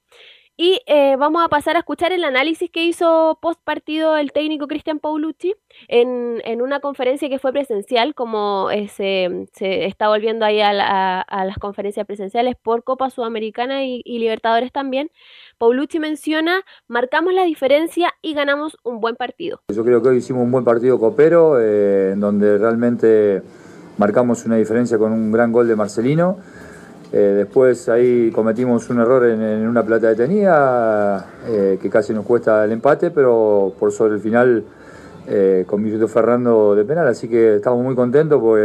Y eh, vamos a pasar a escuchar el análisis que hizo post partido el técnico Cristian Paulucci en, en, una conferencia que fue presencial, como eh, se, se, está volviendo ahí a, la, a, las conferencias presenciales por Copa Sudamericana y, y, Libertadores también. Paulucci menciona, marcamos la diferencia y ganamos un buen partido. Yo creo que hoy hicimos un buen partido copero, eh, en donde realmente marcamos una diferencia con un gran gol de Marcelino. Eh, después ahí cometimos un error en, una plata detenida eh, que casi nos cuesta el empate, pero por sobre el final eh, convirtió Fernando de penal, así que estamos muy contentos por,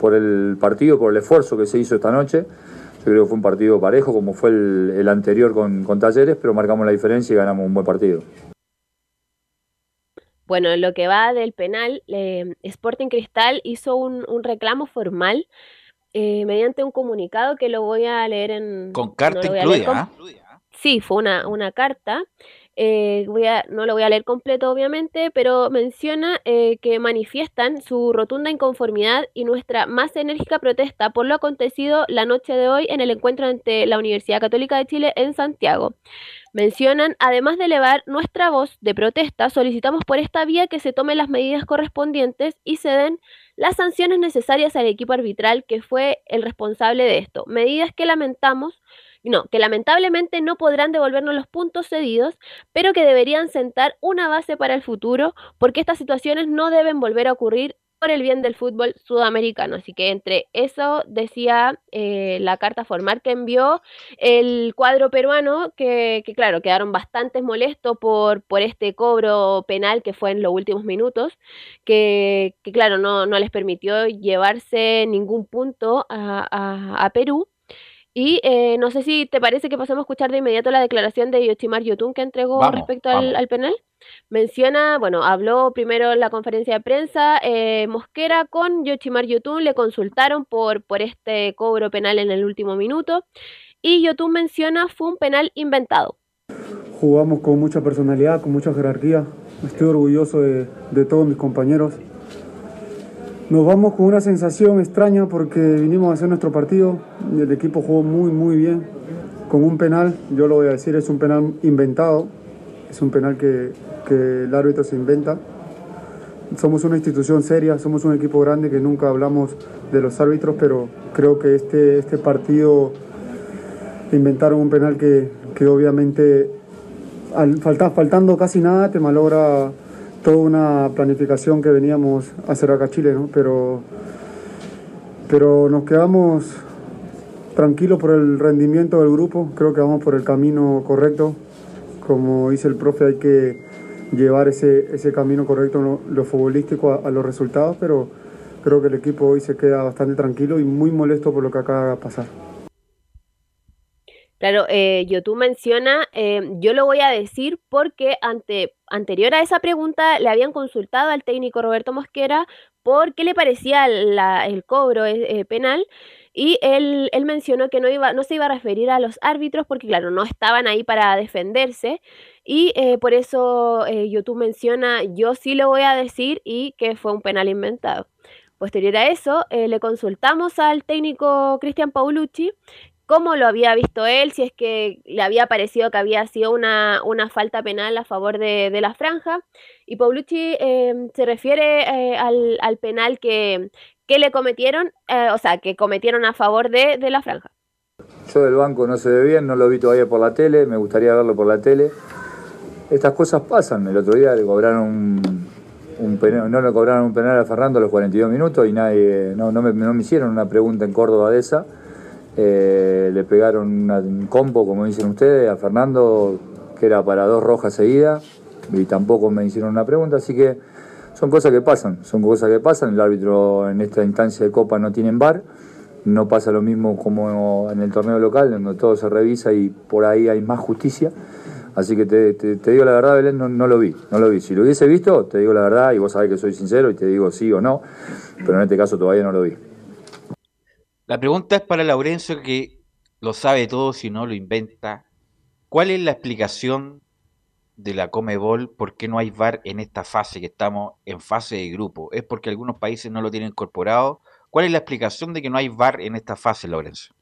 por, el partido, por el esfuerzo que se hizo esta noche. Yo creo que fue un partido parejo como fue el, anterior con, con, Talleres, pero marcamos la diferencia y ganamos un buen partido. Bueno, en lo que va del penal, eh, Sporting Cristal hizo un reclamo formal eh, mediante un comunicado que lo voy a leer en... Con carta no incluida. Con... Sí, fue una, una carta. Eh, voy a, no lo voy a leer completo, obviamente, pero menciona eh, que manifiestan su rotunda inconformidad y nuestra más enérgica protesta por lo acontecido la noche de hoy en el encuentro ante la Universidad Católica de Chile en Santiago. Mencionan, además de elevar nuestra voz de protesta, solicitamos por esta vía que se tomen las medidas correspondientes y se den las sanciones necesarias al equipo arbitral que fue el responsable de esto. Medidas que lamentamos, no, que lamentablemente no podrán devolvernos los puntos cedidos, pero que deberían sentar una base para el futuro, porque estas situaciones no deben volver a ocurrir por el bien del fútbol sudamericano. Así que entre eso decía eh, la carta formal que envió el cuadro peruano, que, que, claro, quedaron bastante molestos por, por este cobro penal que fue en los últimos minutos, que, que claro, no, no, les permitió llevarse ningún punto a, a, a Perú. Y eh, no sé si te parece que pasemos a escuchar de inmediato la declaración de Yoshimar Yotun que entregó vamos, respecto al, al, penal. Menciona, bueno, habló primero en la conferencia de prensa eh, Mosquera con Yoshimar Yotun, le consultaron por, por este cobro penal en el último minuto. Y Yotun menciona fue un penal inventado. Jugamos con mucha personalidad, con mucha jerarquía. Estoy orgulloso de, de todos mis compañeros. Nos vamos con una sensación extraña porque vinimos a hacer nuestro partido el equipo jugó muy muy bien con un penal, yo lo voy a decir, es un penal inventado, es un penal que, el árbitro se inventa. Somos una institución seria, somos un equipo grande que nunca hablamos de los árbitros, pero creo que este, este partido inventaron un penal que, obviamente al, falta, faltando casi nada te malogra toda una planificación que veníamos a hacer acá Chile, ¿no? Pero, pero nos quedamos tranquilos por el rendimiento del grupo, creo que vamos por el camino correcto. Como dice el profe, hay que llevar ese, ese camino correcto lo, lo futbolístico a, los resultados, pero creo que el equipo hoy se queda bastante tranquilo y muy molesto por lo que acaba de pasar. Claro, eh, tú menciona, eh, yo lo voy a decir porque ante, anterior a esa pregunta le habían consultado al técnico Roberto Mosquera por qué le parecía la- el cobro eh, eh, penal y él, él mencionó que no, iba, no se iba a referir a los árbitros porque, claro, no estaban ahí para defenderse y eh, por eso eh, YouTube menciona, yo sí lo voy a decir y que fue un penal inventado. Posterior a eso, eh, le consultamos al técnico Cristian Paulucci cómo lo había visto él, si es que le había parecido que había sido una, una falta penal a favor de, de la franja. Y Paulucci eh, se refiere al, al penal que, que le cometieron, eh, o sea, que cometieron a favor de, de la franja. Yo del banco no se ve bien, no lo vi todavía por la tele, me gustaría verlo por la tele. Estas cosas pasan. El otro día le cobraron un, penal, no le cobraron un penal a Fernando a los 42 minutos y nadie, no, no, me, no me hicieron una pregunta en Córdoba de esa. Eh, le pegaron una- un combo, como dicen ustedes, a Fernando, que era para dos rojas seguidas, y tampoco me hicieron una pregunta, así que son cosas que pasan, son cosas que pasan. El árbitro en esta instancia de Copa no tiene bar, no pasa lo mismo como en el torneo local, donde todo se revisa y por ahí hay más justicia. Así que te, te- te digo la verdad, Belén, no, no lo vi, no lo vi. Si lo hubiese visto, te digo la verdad y vos sabés que soy sincero y te digo sí o no, pero en este caso todavía no lo vi. La pregunta es para Laurencio que lo sabe todo si no lo inventa. ¿Cuál es la explicación de la Comebol por qué no hay VAR en esta fase que estamos en fase de grupo? ¿Es porque algunos países no lo tienen incorporado? ¿Cuál es la explicación de que no hay VAR en esta fase, Laurencio?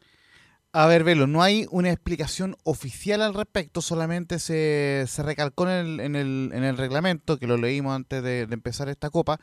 A ver, Velo, no hay una explicación oficial al respecto, solamente se, se recalcó en el, en, el, en el reglamento, que lo leímos antes de empezar esta copa,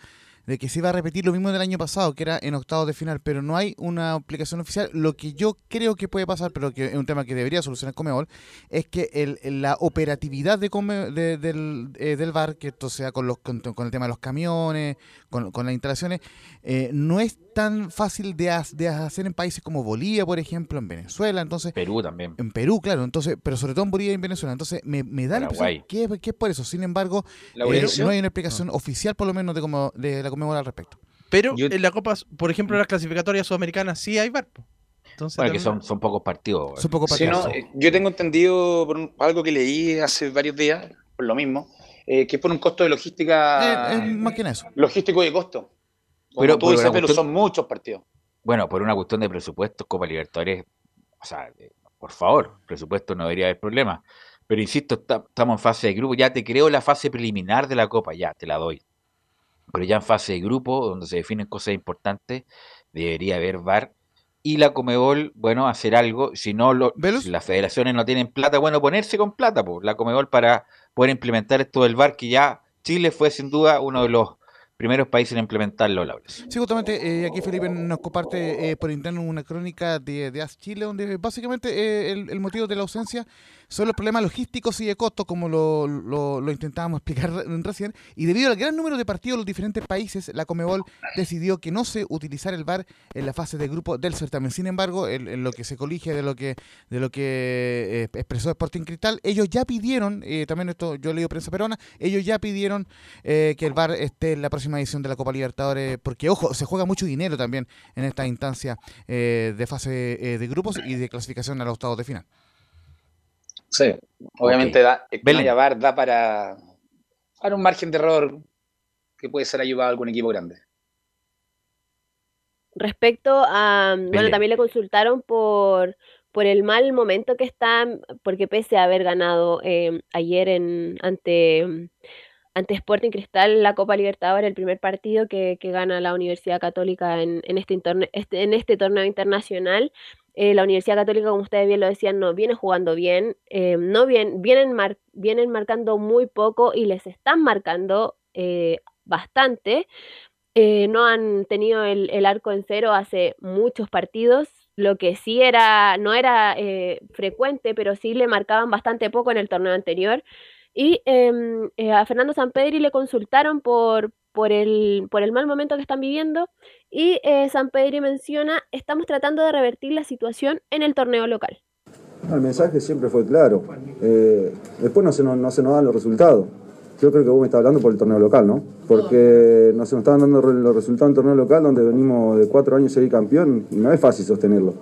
de que se iba a repetir lo mismo del año pasado, que era en octavos de final, pero no hay una aplicación oficial. Lo que yo creo que puede pasar, pero que es un tema que debería solucionar Comebol, es que el, la operatividad de Come- de- del, eh, VAR, que esto sea con, los, con, con el tema de los camiones, con, con las instalaciones, eh, no es tan fácil de, ha- de hacer en países como Bolivia, por ejemplo, en Venezuela, entonces... Perú también. En Perú, claro, entonces, pero sobre todo en Bolivia y en Venezuela. Entonces, me, me da la impresión que, es- que es por eso. Sin embargo, eh, no hay una explicación oficial, por lo menos, de, cómo, de la Conmebol al respecto. Pero en la Copa, por ejemplo, en la clasificatoria sudamericana sí hay VAR. po. Entonces, Bueno, que son, son pocos partidos. Son pocos Sí, no, eh, yo tengo entendido por un- algo que leí hace varios días, por lo mismo, eh, que es por un costo de logística. Eh, es más que eso. Logístico y costo. Como Pero tú dices, pero cuestión- son muchos partidos. Bueno, por una cuestión de presupuesto, Copa Libertadores, o sea, eh, por favor, presupuesto no debería haber problema. Pero insisto, está- estamos en fase de grupo, ya te creo la fase preliminar de la Copa, ya te la doy. Pero ya en fase de grupo, donde se definen cosas importantes, debería haber VAR. Y la Comebol, bueno, hacer algo, si no lo, si las federaciones no tienen plata, bueno, ponerse con plata, pues, la Comebol para poder implementar esto del VAR, que ya Chile fue sin duda uno de los primeros países en implementarlo, Laura. Sí, justamente eh, aquí Felipe nos comparte eh, por interno una crónica de, de AS Chile, donde básicamente eh, el, el motivo de la ausencia son los problemas logísticos y de costos, como lo, lo- lo intentábamos explicar re- recién. Y debido al gran número de partidos de los diferentes países, la Comebol decidió que no se utilizara el VAR en la fase de grupo del certamen. Sin embargo, en, en lo que se colige de lo que de lo que eh, expresó Sporting Cristal, ellos ya pidieron, eh, también esto yo leído prensa peruana, ellos ya pidieron eh, que el VAR esté en la próxima edición de la Copa Libertadores, porque ojo, se juega mucho dinero también en esta instancia eh, de fase eh, de grupos y de clasificación a los octavos de final. Sí, obviamente da, da para, para un margen de error que puede ser ayudado a algún equipo grande. Respecto a, bueno, también le consultaron por, por el mal momento que está, porque pese a haber ganado eh, ayer en, ante, ante Sporting Cristal la Copa Libertadores, el primer partido que, que gana la Universidad Católica en, en este, interne- este- en este torneo internacional, eh, la Universidad Católica, como ustedes bien lo decían, no viene jugando bien, eh, no bien, vienen, mar- vienen marcando muy poco y les están marcando eh, bastante. No han tenido el, el arco en cero hace muchos partidos, lo que sí era, no era frecuente, pero sí le marcaban bastante poco en el torneo anterior. Y em, a Fernando Sampedri le consultaron por, por, el, por el mal momento que están viviendo y eh, Sampedri menciona, estamos tratando de revertir la situación en el torneo local. El mensaje siempre fue claro. Eh, después no se, nos, no se nos dan los resultados. Yo creo que vos me estás hablando por el torneo local, ¿no? Porque no se nos estaban dando los resultados en el torneo local donde venimos de cuatro años ser campeón no es fácil sostenerlo.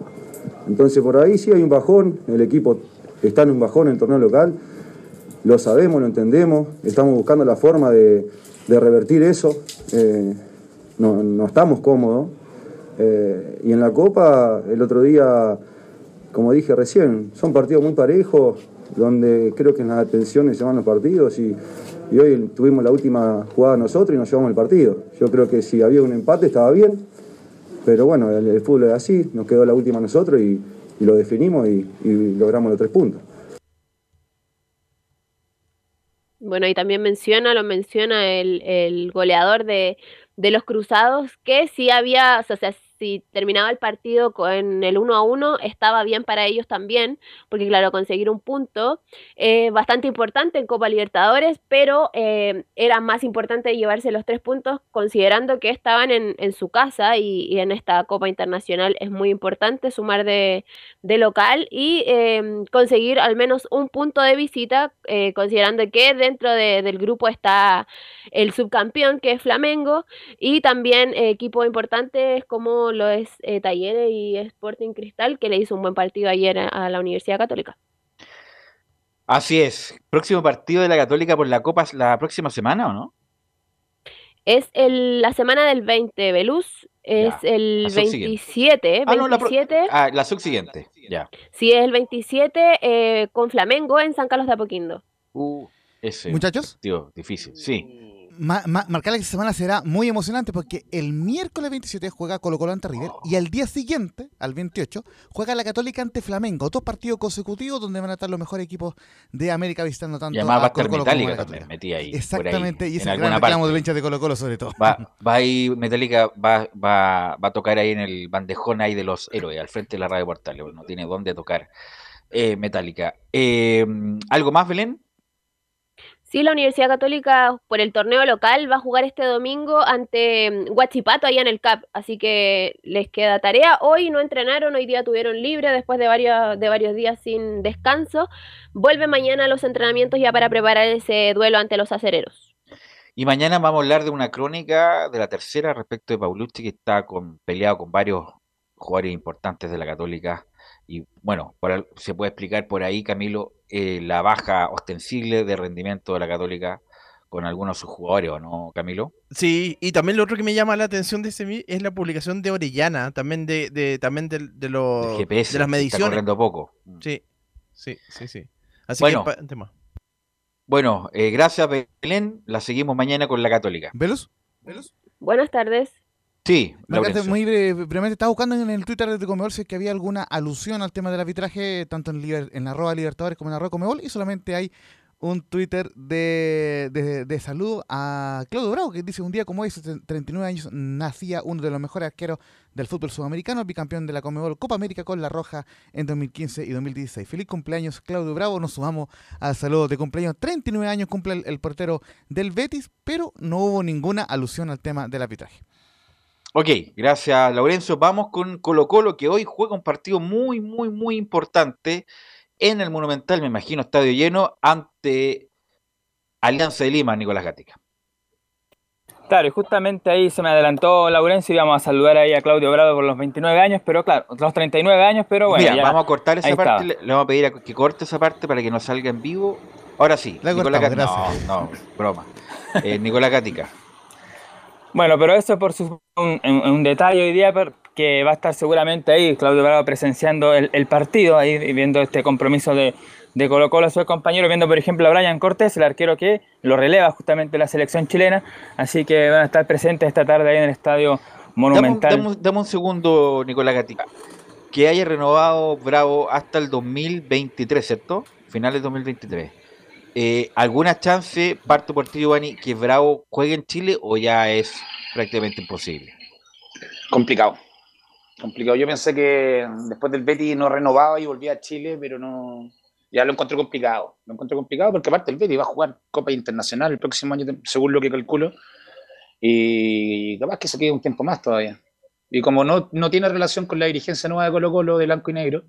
Entonces por ahí sí hay un bajón, el equipo está en un bajón en el torneo local, lo sabemos, lo entendemos, estamos buscando la forma de, de revertir eso, eh, no, no, estamos cómodos. Eh, y en la Copa, el otro día, como dije recién, son partidos muy parejos, donde creo que en las atenciones se van los partidos y, hoy tuvimos la última jugada nosotros y nos llevamos el partido. Yo creo que si había un empate estaba bien, pero bueno, el, fútbol es así, nos quedó la última nosotros y, y lo definimos y, y logramos los tres puntos. Bueno, y también menciona, lo menciona el, el goleador de, de los cruzados, que sí había, o sea, si terminaba el partido con el 1 a 1, estaba bien para ellos también, porque claro, conseguir un punto eh, bastante importante en Copa Libertadores, pero eh, era más importante llevarse los tres puntos considerando que estaban en, en su casa y, en esta Copa Internacional es muy importante sumar de, de local y eh, conseguir al menos un punto de visita, eh, considerando que dentro de, del grupo está el subcampeón que es Flamengo y también equipos importantes como lo es eh, Talleres y Sporting Cristal, que le hizo un buen partido ayer a, la Universidad Católica. Así es. Próximo partido de la Católica por la Copa la próxima semana, ¿o no? Es el, la semana del 20, Belus. Es el 27. Ah, no, la, ah, la subsiguiente. Ya. Sí, es el 27 eh, con Flamengo en San Carlos de Apoquindo. Uh, ese. Muchachos. Tío, difícil, sí ma, ma, marcar la semana será muy emocionante porque el miércoles 27 juega Colo Colo ante River y al día siguiente, al 28, juega la Católica ante Flamengo. Dos partidos consecutivos donde van a estar los mejores equipos de América visitando tanto y además a va a estar Metallica también metida ahí. Exactamente, y es el gran reclamo de hinchas de Colo Colo sobre todo. Va, va ahí, Metallica va, va, va a tocar ahí en el bandejón ahí de los héroes, al frente de la radio portal, no tiene dónde tocar eh, Metallica. Eh, ¿Algo más, Belén? Sí, la Universidad Católica por el torneo local va a jugar este domingo ante mm, Huachipato allá en el CAP, así que les queda tarea. Hoy no entrenaron, hoy día tuvieron libre después de varios, de varios días sin descanso. Vuelve mañana a los entrenamientos ya para preparar ese duelo ante los acereros. Y mañana vamos a hablar de una crónica de la tercera respecto de Paulucci, que está con, peleado con varios jugadores importantes de la Católica. Y bueno, se puede explicar por ahí, Camilo, eh, la baja ostensible de rendimiento de la Católica con algunos de sus jugadores, no, Camilo? Sí, y también lo otro que me llama la atención de ese es la publicación de Orellana, también de, de también de, de los de las mediciones. Está corriendo poco. Mm. Sí, sí, sí, sí. Así bueno, que tema. Bueno, eh, gracias Belén, la seguimos mañana con la Católica. ¿Velos? Buenas tardes. Sí, muy brevemente, estaba buscando en el Twitter de Comebol si es que había alguna alusión al tema del arbitraje, tanto en, Liber, en arroba Libertadores como en arroba Comebol, y solamente hay un Twitter de, de, de, saludo a Claudio Bravo, que dice, un día como hoy, 39 años, nacía uno de los mejores arqueros del fútbol sudamericano, bicampeón de la Comebol Copa América con La Roja en 2015 y 2016. Feliz cumpleaños, Claudio Bravo. Nos sumamos al saludo de cumpleaños. 39 años cumple el, el portero del Betis, pero no hubo ninguna alusión al tema del arbitraje. Ok, gracias Lorenzo. Vamos con Colo Colo que hoy juega un partido muy, muy, muy importante en el Monumental, me imagino, estadio lleno, ante Alianza de Lima, Nicolás Gatica. Claro, y justamente ahí se me adelantó Laurencio y vamos a saludar ahí a Claudio Bravo por los 29 años, pero claro, los 39 años, pero bueno. Mira, vamos a cortar esa parte, le, vamos a pedir a que corte esa parte para que no salga en vivo. Ahora sí, Nicolás Gatica. No, no, broma. Eh, Nicolás Gatica. Bueno, pero eso es por su, un, detalle hoy día que va a estar seguramente ahí Claudio Bravo presenciando el, partido, ahí viendo este compromiso de, de Colo Colo a su compañero, viendo por ejemplo a Brian Cortés, el arquero que lo releva justamente la selección chilena, así que van a estar presentes esta tarde ahí en el estadio Monumental. Dame, un segundo, Nicolás Gatica. Que haya renovado Bravo hasta el 2023, ¿cierto? Finales de 2023. Eh, ¿Alguna chance, parto por ti, Giovanni, que Bravo juegue en Chile o ya es prácticamente imposible? Complicado. Complicado. Yo pensé que después del Betty no renovaba y volvía a Chile, pero no. Ya lo encontré complicado. Lo encontré complicado porque aparte el Betty va a jugar Copa Internacional el próximo año, según lo que calculo. Y capaz que se quede un tiempo más todavía. Y como no, no tiene relación con la dirigencia nueva de Colo Colo de blanco y negro,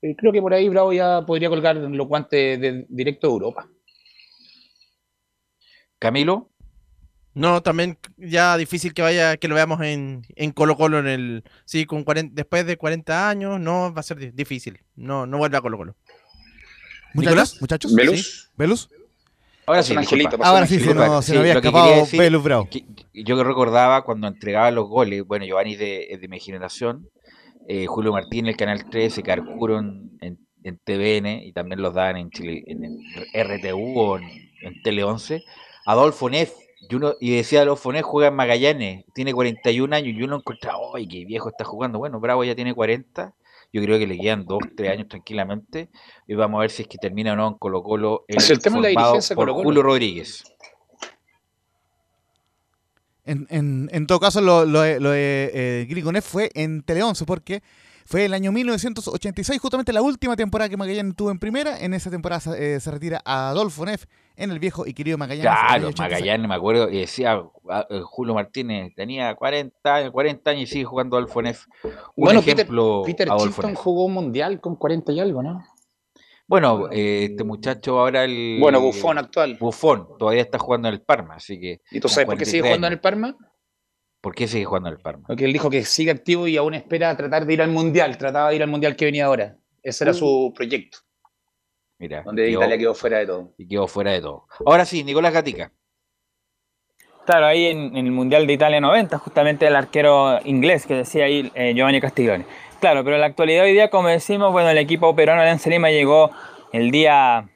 eh, creo que por ahí Bravo ya podría colgar los guantes de, directo de Europa. Camilo. No, también ya difícil que vaya, que lo veamos en, en Colo Colo en el, sí, con 40, después de 40 años, no va a ser difícil, no, no vuelve a Colo Colo. Muchachos, muchachos, ¿Velus? ¿Velus? Ahora sí, Angelito, Ahora sí, se nos, se nos había escapado Velus Bravo. Que, yo que recordaba cuando entregaba los goles, bueno, Giovanni de, de mi generación, eh, Julio Martín, el Canal 13, Carcuro en, en, en, TVN y también los daban en, Chile, en, RTU o en, Tele 11. Adolfo Neff, y, uno, y decía Adolfo Neff juega en Magallanes, tiene 41 años y uno encontraba, ¡ay, qué viejo está jugando! Bueno, Bravo ya tiene 40. Yo creo que le quedan 2, 3 años tranquilamente. Y vamos a ver si es que termina o no en Colo Colo. El, el tema de la dirigencia por Colo -Colo. Julio Rodríguez. En, en, en, todo caso, lo, lo, lo de eh, Grigonet fue en Tele 11 porque fue el año 1986, justamente la última temporada que Magallanes tuvo en primera. En esa temporada eh, se retira Adolfo Neff en el viejo y querido Magallanes. Claro, Magallanes, me acuerdo, y decía uh, Julio Martínez, tenía 40, 40 años y sigue jugando Adolfo Neff. Un bueno, ejemplo, Peter, Peter Chilton jugó un mundial con 40 y algo, ¿no? Bueno, eh, este muchacho ahora el. Bueno, Bufón actual. Bufón, todavía está jugando en el Parma, así que. ¿Y tú sabes por qué sigue jugando en el Parma? ¿Por qué sigue jugando en el Parma? Porque él dijo que sigue activo y aún espera tratar de ir al mundial. Trataba de ir al mundial que venía ahora. Ese era uh. su proyecto. Mira. Donde quedó, Italia quedó fuera de todo. Y quedó fuera de todo. Ahora sí, Nicolás Gatica. Claro, ahí en, en, el Mundial de Italia 90, justamente el arquero inglés que decía ahí eh, Giovanni Castiglione. Claro, pero en la actualidad hoy día, como decimos, bueno, el equipo peruano de Lima llegó el día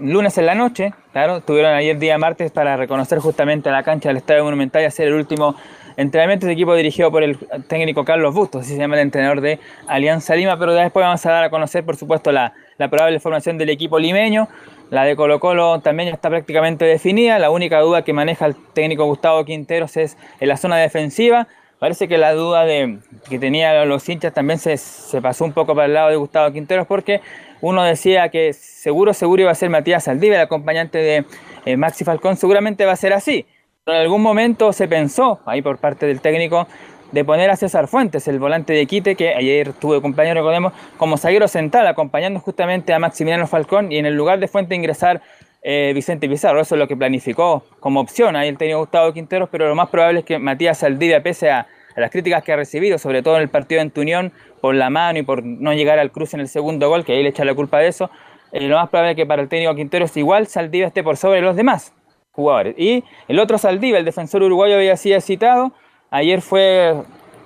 lunes en la noche, claro, estuvieron ayer día martes para reconocer justamente la cancha del Estadio Monumental y hacer el último entrenamiento. Este equipo dirigido por el técnico Carlos Bustos, así se llama el entrenador de Alianza Lima, pero después vamos a dar a conocer, por supuesto, la, la probable formación del equipo limeño. La de Colo Colo también está prácticamente definida. La única duda que maneja el técnico Gustavo Quinteros es en la zona defensiva. Parece que la duda de, que tenían los hinchas también se, se, pasó un poco para el lado de Gustavo Quinteros porque uno decía que seguro, seguro iba a ser Matías Aldive, el acompañante de eh, Maxi Falcón, seguramente va a ser así. En algún momento se pensó, ahí por parte del técnico, de poner a César Fuentes, el volante de Quite, que ayer tuve compañero, recordemos, como zaguero central, acompañando justamente a Maximiliano Falcón y en el lugar de Fuentes ingresar eh, Vicente Pizarro. Eso es lo que planificó como opción ahí el técnico Gustavo Quinteros, pero lo más probable es que Matías Aldivia, pese a, a, las críticas que ha recibido, sobre todo en el partido en Tunión, por la mano y por no llegar al cruce en el segundo gol, que ahí le echa la culpa de eso, eh, lo más probable es que para el técnico Quinteros igual Saldivia esté por sobre los demás jugadores. Y el otro Saldivia, el defensor uruguayo, había sido citado. Ayer fue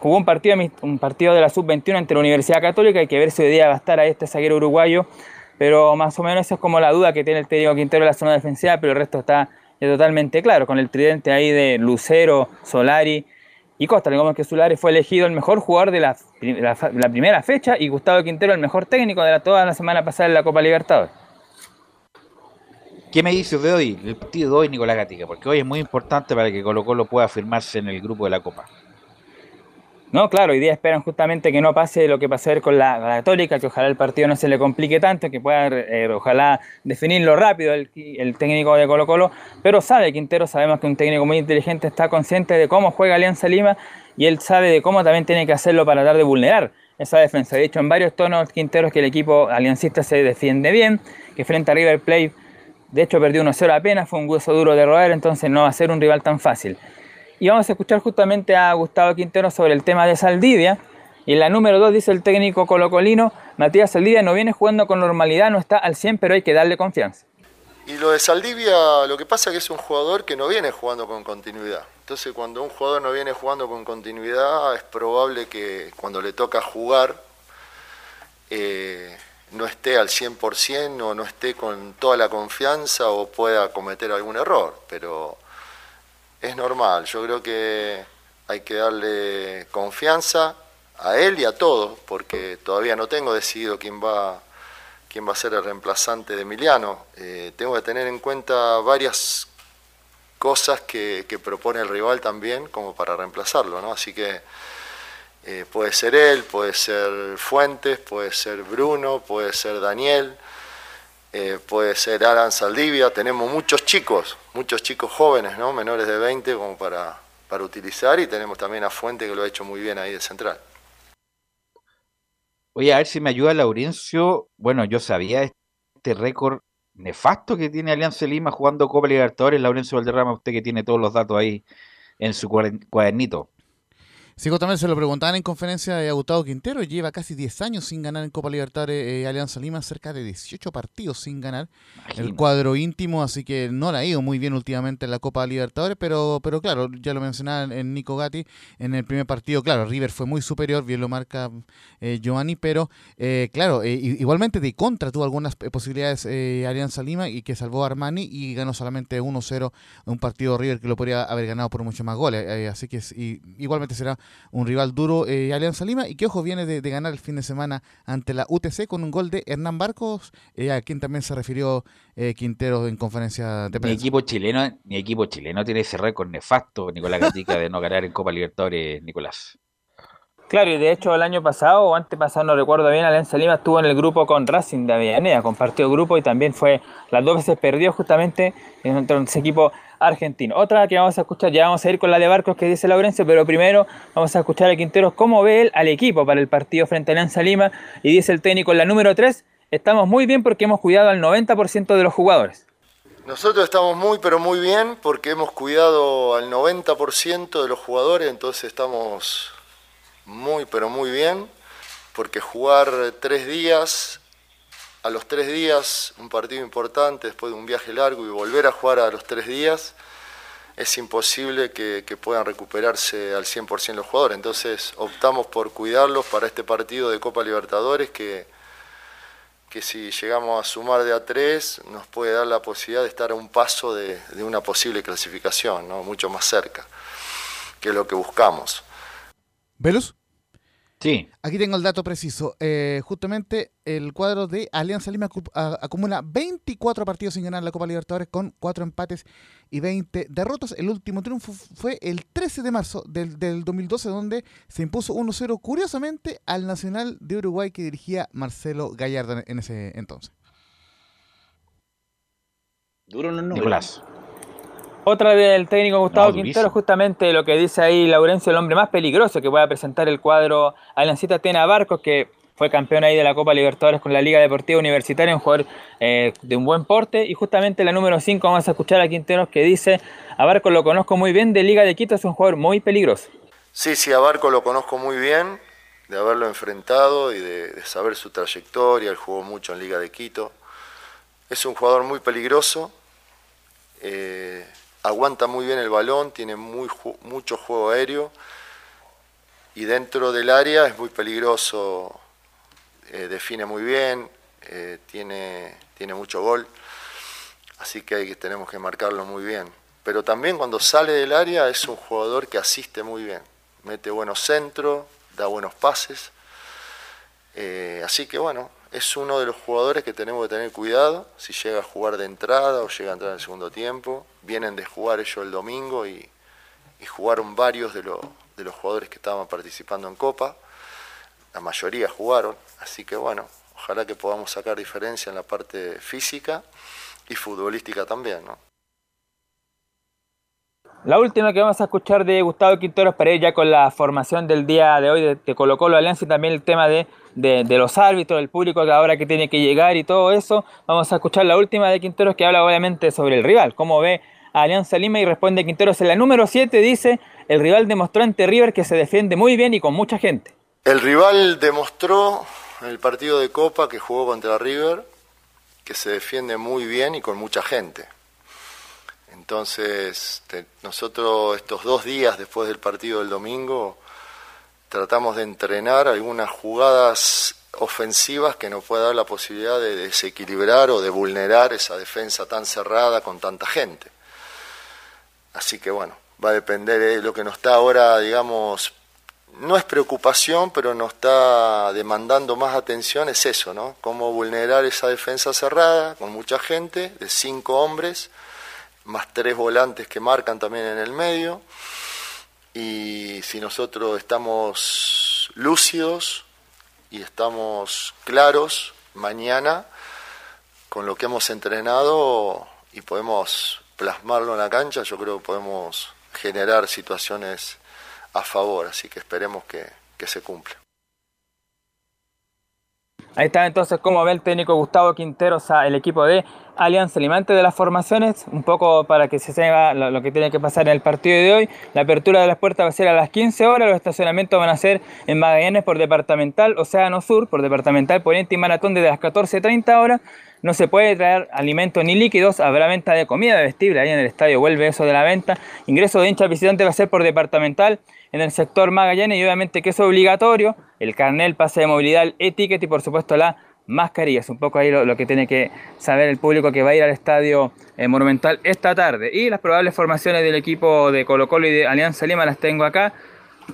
jugó un partido, un partido de la sub-21 entre la Universidad Católica. Hay que ver si hoy día va a estar a este zaguero uruguayo. Pero más o menos esa es como la duda que tiene el técnico Quintero en la zona defensiva. Pero el resto está totalmente claro. Con el tridente ahí de Lucero, Solari y Costa. Digamos que Solari fue elegido el mejor jugador de la, la, la primera fecha. Y Gustavo Quintero el mejor técnico de la, toda la semana pasada en la Copa Libertadores. ¿Qué me dices de hoy? El partido de hoy, Nicolás Gatica, porque hoy es muy importante para que Colo Colo pueda firmarse en el grupo de la Copa. No, claro, hoy día esperan justamente que no pase lo que pasó con la, la, que ojalá el partido no se le complique tanto, que pueda, eh, ojalá, definirlo rápido el, el, técnico de Colo Colo, pero sabe Quintero, sabemos que un técnico muy inteligente está consciente de cómo juega Alianza Lima y él sabe de cómo también tiene que hacerlo para tratar de vulnerar esa defensa. De hecho, en varios tonos Quinteros que el equipo aliancista se defiende bien, que frente a River Plate de hecho, perdió 1-0 apenas, fue un hueso duro de roer, entonces no va a ser un rival tan fácil. Y vamos a escuchar justamente a Gustavo Quintero sobre el tema de Saldivia. Y en la número 2 dice el técnico colocolino, Matías Saldivia no viene jugando con normalidad, no está al 100, pero hay que darle confianza. Y lo de Saldivia, lo que pasa es que es un jugador que no viene jugando con continuidad. Entonces, cuando un jugador no viene jugando con continuidad, es probable que cuando le toca jugar, eh, no esté al 100% o no esté con toda la confianza o pueda cometer algún error, pero es normal, yo creo que hay que darle confianza a él y a todos, porque todavía no tengo decidido quién va, quién va a ser el reemplazante de Emiliano. Eh, tengo que tener en cuenta varias cosas que, que, propone el rival también como para reemplazarlo, ¿no? Así que eh, puede ser él, puede ser Fuentes, puede ser Bruno, puede ser Daniel, eh, puede ser Alan Saldivia. Tenemos muchos chicos, muchos chicos jóvenes, ¿no? menores de 20 como para, para utilizar y tenemos también a Fuente que lo ha hecho muy bien ahí de central. Oye, a ver si me ayuda Laurencio. Bueno, yo sabía este récord nefasto que tiene Alianza Lima jugando Copa Libertadores. Laurencio Valderrama, usted que tiene todos los datos ahí en su cuadernito. Sí, justamente se lo preguntaban en conferencia de Gustavo Quintero, lleva casi 10 años sin ganar en Copa Libertadores eh, Alianza Lima, cerca de 18 partidos sin ganar el cuadro íntimo, así que no la ha ido muy bien últimamente en la Copa Libertadores, pero, pero claro, ya lo mencionaba en Nico Gatti, en el primer partido, claro, River fue muy superior, bien lo marca eh, Giovanni, pero eh, claro, igualmente de contra tuvo algunas posibilidades Alianza Lima y que salvó a Armani y ganó solamente 1-0 un partido River que lo podría haber ganado por mucho más goles, así que igualmente será un rival duro eh, Alianza Lima y que ojo viene de, ganar el fin de semana ante la UTC con un gol de Hernán Barcos, eh, a quien también se refirió eh, Quintero en conferencia de prensa. Mi equipo chileno, mi equipo chileno tiene ese récord nefasto, Nicolás Gatica, de no ganar en Copa Libertadores, Nicolás. Claro, y de hecho el año pasado o antepasado, no recuerdo bien, Alianza Lima estuvo en el grupo con Racing de Avellaneda, compartió grupo y también fue, las dos veces perdió justamente en ese equipo argentino. Otra que vamos a escuchar, ya vamos a ir con la de Barcos que dice Laurencio, pero primero vamos a escuchar a Quinteros cómo ve él al equipo para el partido frente a Alianza Lima y dice el técnico en la número 3, estamos muy bien porque hemos cuidado al 90% de los jugadores. Nosotros estamos muy pero muy bien porque hemos cuidado al 90% de los jugadores, entonces estamos muy pero muy bien porque jugar tres días a los tres días, un partido importante después de un viaje largo y volver a jugar a los tres días, es imposible que, puedan recuperarse al 100% los jugadores. Entonces optamos por cuidarlos para este partido de Copa Libertadores que, que si llegamos a sumar de a tres nos puede dar la posibilidad de estar a un paso de, una posible clasificación, ¿no? mucho más cerca, que es lo que buscamos. ¿Velus? Sí. Aquí tengo el dato preciso. Eh, justamente el cuadro de Alianza Lima acumula 24 partidos sin ganar la Copa Libertadores con 4 empates y 20 derrotas. El último triunfo fue el 13 de marzo del, 2012, donde se impuso 1-0, curiosamente, al Nacional de Uruguay que dirigía Marcelo Gallardo en ese entonces. Duro no Nicolás. Otra del técnico Gustavo Quintero, justamente lo que dice ahí Laurencio, el hombre más peligroso que pueda presentar el cuadro Alancita Tena Barcos, que fue campeón ahí de la Copa Libertadores con la Liga Deportiva Universitaria, un jugador eh, de un buen porte. Y justamente la número 5 vamos a escuchar a Quinteros que dice, a Barcos lo conozco muy bien, de Liga de Quito es un jugador muy peligroso. Sí, sí, a Barco lo conozco muy bien, de haberlo enfrentado y de, saber su trayectoria, él jugó mucho en Liga de Quito. Es un jugador muy peligroso. Eh, aguanta muy bien el balón, tiene mucho juego aéreo y dentro del área es muy peligroso, eh, define muy bien, eh, tiene, mucho gol, así que, tenemos que marcarlo muy bien. Pero también cuando sale del área es un jugador que asiste muy bien, mete buenos centros, da buenos pases, eh, así que bueno, es uno de los jugadores que tenemos que tener cuidado si llega a jugar de entrada o llega a entrar en el segundo tiempo. Vienen de jugar ellos el domingo y, jugaron varios de, de, los jugadores que estaban participando en Copa. La mayoría jugaron, así que bueno, ojalá que podamos sacar diferencia en la parte física y futbolística también, ¿no? La última que vamos a escuchar de Gustavo Quinteros ya con la formación del día de hoy de, de Colo Colo Alianza y también el tema de de, los árbitros, del público que ahora que tiene que llegar y todo eso. Vamos a escuchar la última de Quinteros que habla obviamente sobre el rival, cómo ve a Alianza Lima y responde Quinteros en la número 7, dice, el rival demostró ante River que se defiende muy bien y con mucha gente. El rival demostró en el partido de Copa que jugó contra River que se defiende muy bien y con mucha gente. Entonces, nosotros estos dos días después del partido del domingo tratamos de entrenar algunas jugadas ofensivas que nos pueda dar la posibilidad de desequilibrar o de vulnerar esa defensa tan cerrada con tanta gente. Así que bueno, va a depender de lo que nos está ahora, digamos, no es preocupación, pero nos está demandando más atención, es eso, ¿no? Cómo vulnerar esa defensa cerrada con mucha gente, de cinco hombres, más tres volantes que marcan también en el medio y si nosotros estamos lúcidos y estamos claros mañana con lo que hemos entrenado y podemos plasmarlo en la cancha, yo creo que podemos generar situaciones a favor, así que esperemos que, se cumpla. Ahí está entonces cómo ve el técnico Gustavo Quinteros el equipo de Alianza Limante de las formaciones, un poco para que se sepa lo, que tiene que pasar en el partido de hoy. La apertura de las puertas va a ser a las 15 horas, los estacionamientos van a ser en Magallanes por departamental, Océano Sur, por departamental, Poniente y Maratón desde las 14.30 horas. No se puede traer alimentos ni líquidos, habrá venta de comida vestible, ahí en el estadio vuelve eso de la venta. Ingreso de hinchas visitantes va a ser por departamental en el sector Magallanes y obviamente que es obligatorio, el carnet, pase de movilidad, el etiquet y por supuesto la mascarilla. Es un poco ahí lo, lo, que tiene que saber el público que va a ir al estadio eh, Monumental esta tarde. Y las probables formaciones del equipo de Colo Colo y de Alianza Lima las tengo acá.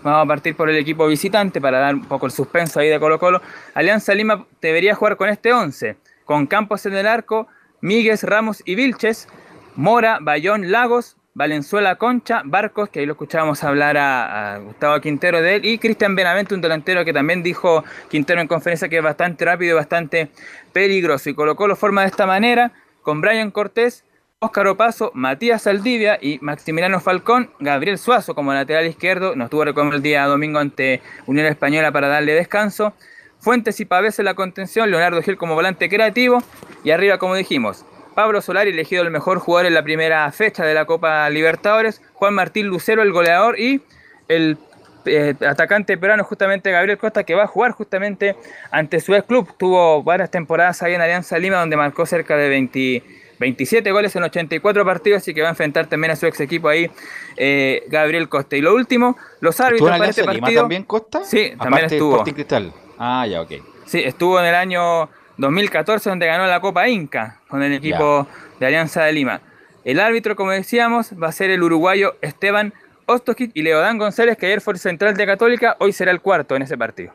Vamos a partir por el equipo visitante para dar un poco el suspenso ahí de Colo Colo. Alianza Lima debería jugar con este 11 con Campos en el arco, Míguez, Ramos y Vilches, Mora, Bayón, Lagos, Valenzuela, Concha, Barcos, que ahí lo escuchábamos hablar a, Gustavo Quintero de él, y Cristian Benavente, un delantero que también dijo Quintero en conferencia que es bastante rápido y bastante peligroso. Y colocó la forma de esta manera, con Brian Cortés, Óscar Opaso, Matías Saldivia y Maximiliano Falcón, Gabriel Suazo como lateral izquierdo, nos tuvo recomiendo el día domingo ante Unión Española para darle descanso. Fuentes y Pavés en la contención, Leonardo Gil como volante creativo y arriba, como dijimos, Pablo Solari elegido el mejor jugador en la primera fecha de la Copa Libertadores, Juan Martín Lucero el goleador y el eh, atacante peruano justamente Gabriel Costa que va a jugar justamente ante su ex club. Tuvo varias temporadas ahí en Alianza Lima donde marcó cerca de 20, 27 goles en 84 partidos y que va a enfrentar también a su ex equipo ahí eh, Gabriel Costa. Y lo último, los árbitros para este partido... Lima también Costa? Sí, también estuvo. Cristal. Ah, ya, ok. Sí, estuvo en el año 2014 donde ganó la Copa Inca con el equipo ya. de Alianza de Lima. El árbitro, como decíamos, va a ser el uruguayo Esteban Ostojic y Leodán González, que ayer fue el central de Católica, hoy será el cuarto en ese partido.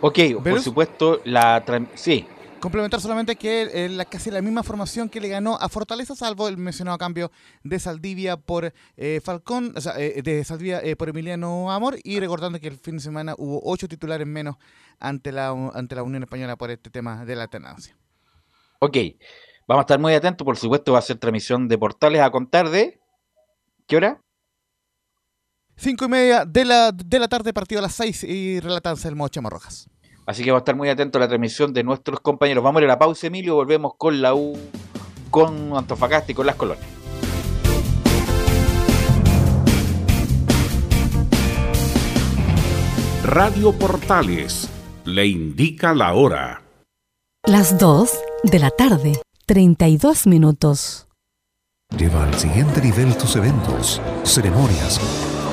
Ok, por supuesto, la... Sí, Complementar solamente que eh, la, casi la misma formación que le ganó a Fortaleza, salvo el mencionado cambio de Saldivia por eh, Falcón, o sea, eh, de Saldivia por Emiliano Amor, y recordando que el fin de semana hubo ocho titulares menos ante la, ante la Unión Española por este tema de la alternancia. Ok, vamos a estar muy atentos, por supuesto va a ser transmisión de portales a contar de... ¿Qué hora? Cinco y media de la, de la tarde, partido a las seis y relatanza el Mocho Rojas. Así que vamos a estar muy atentos a la transmisión de nuestros compañeros. Vamos a ir a la pausa, Emilio, volvemos con la U, con Antofagasta y con las colonias. Radio Portales le indica la hora. Las 2 de la tarde, 32 minutos. Lleva al siguiente nivel tus eventos, ceremonias,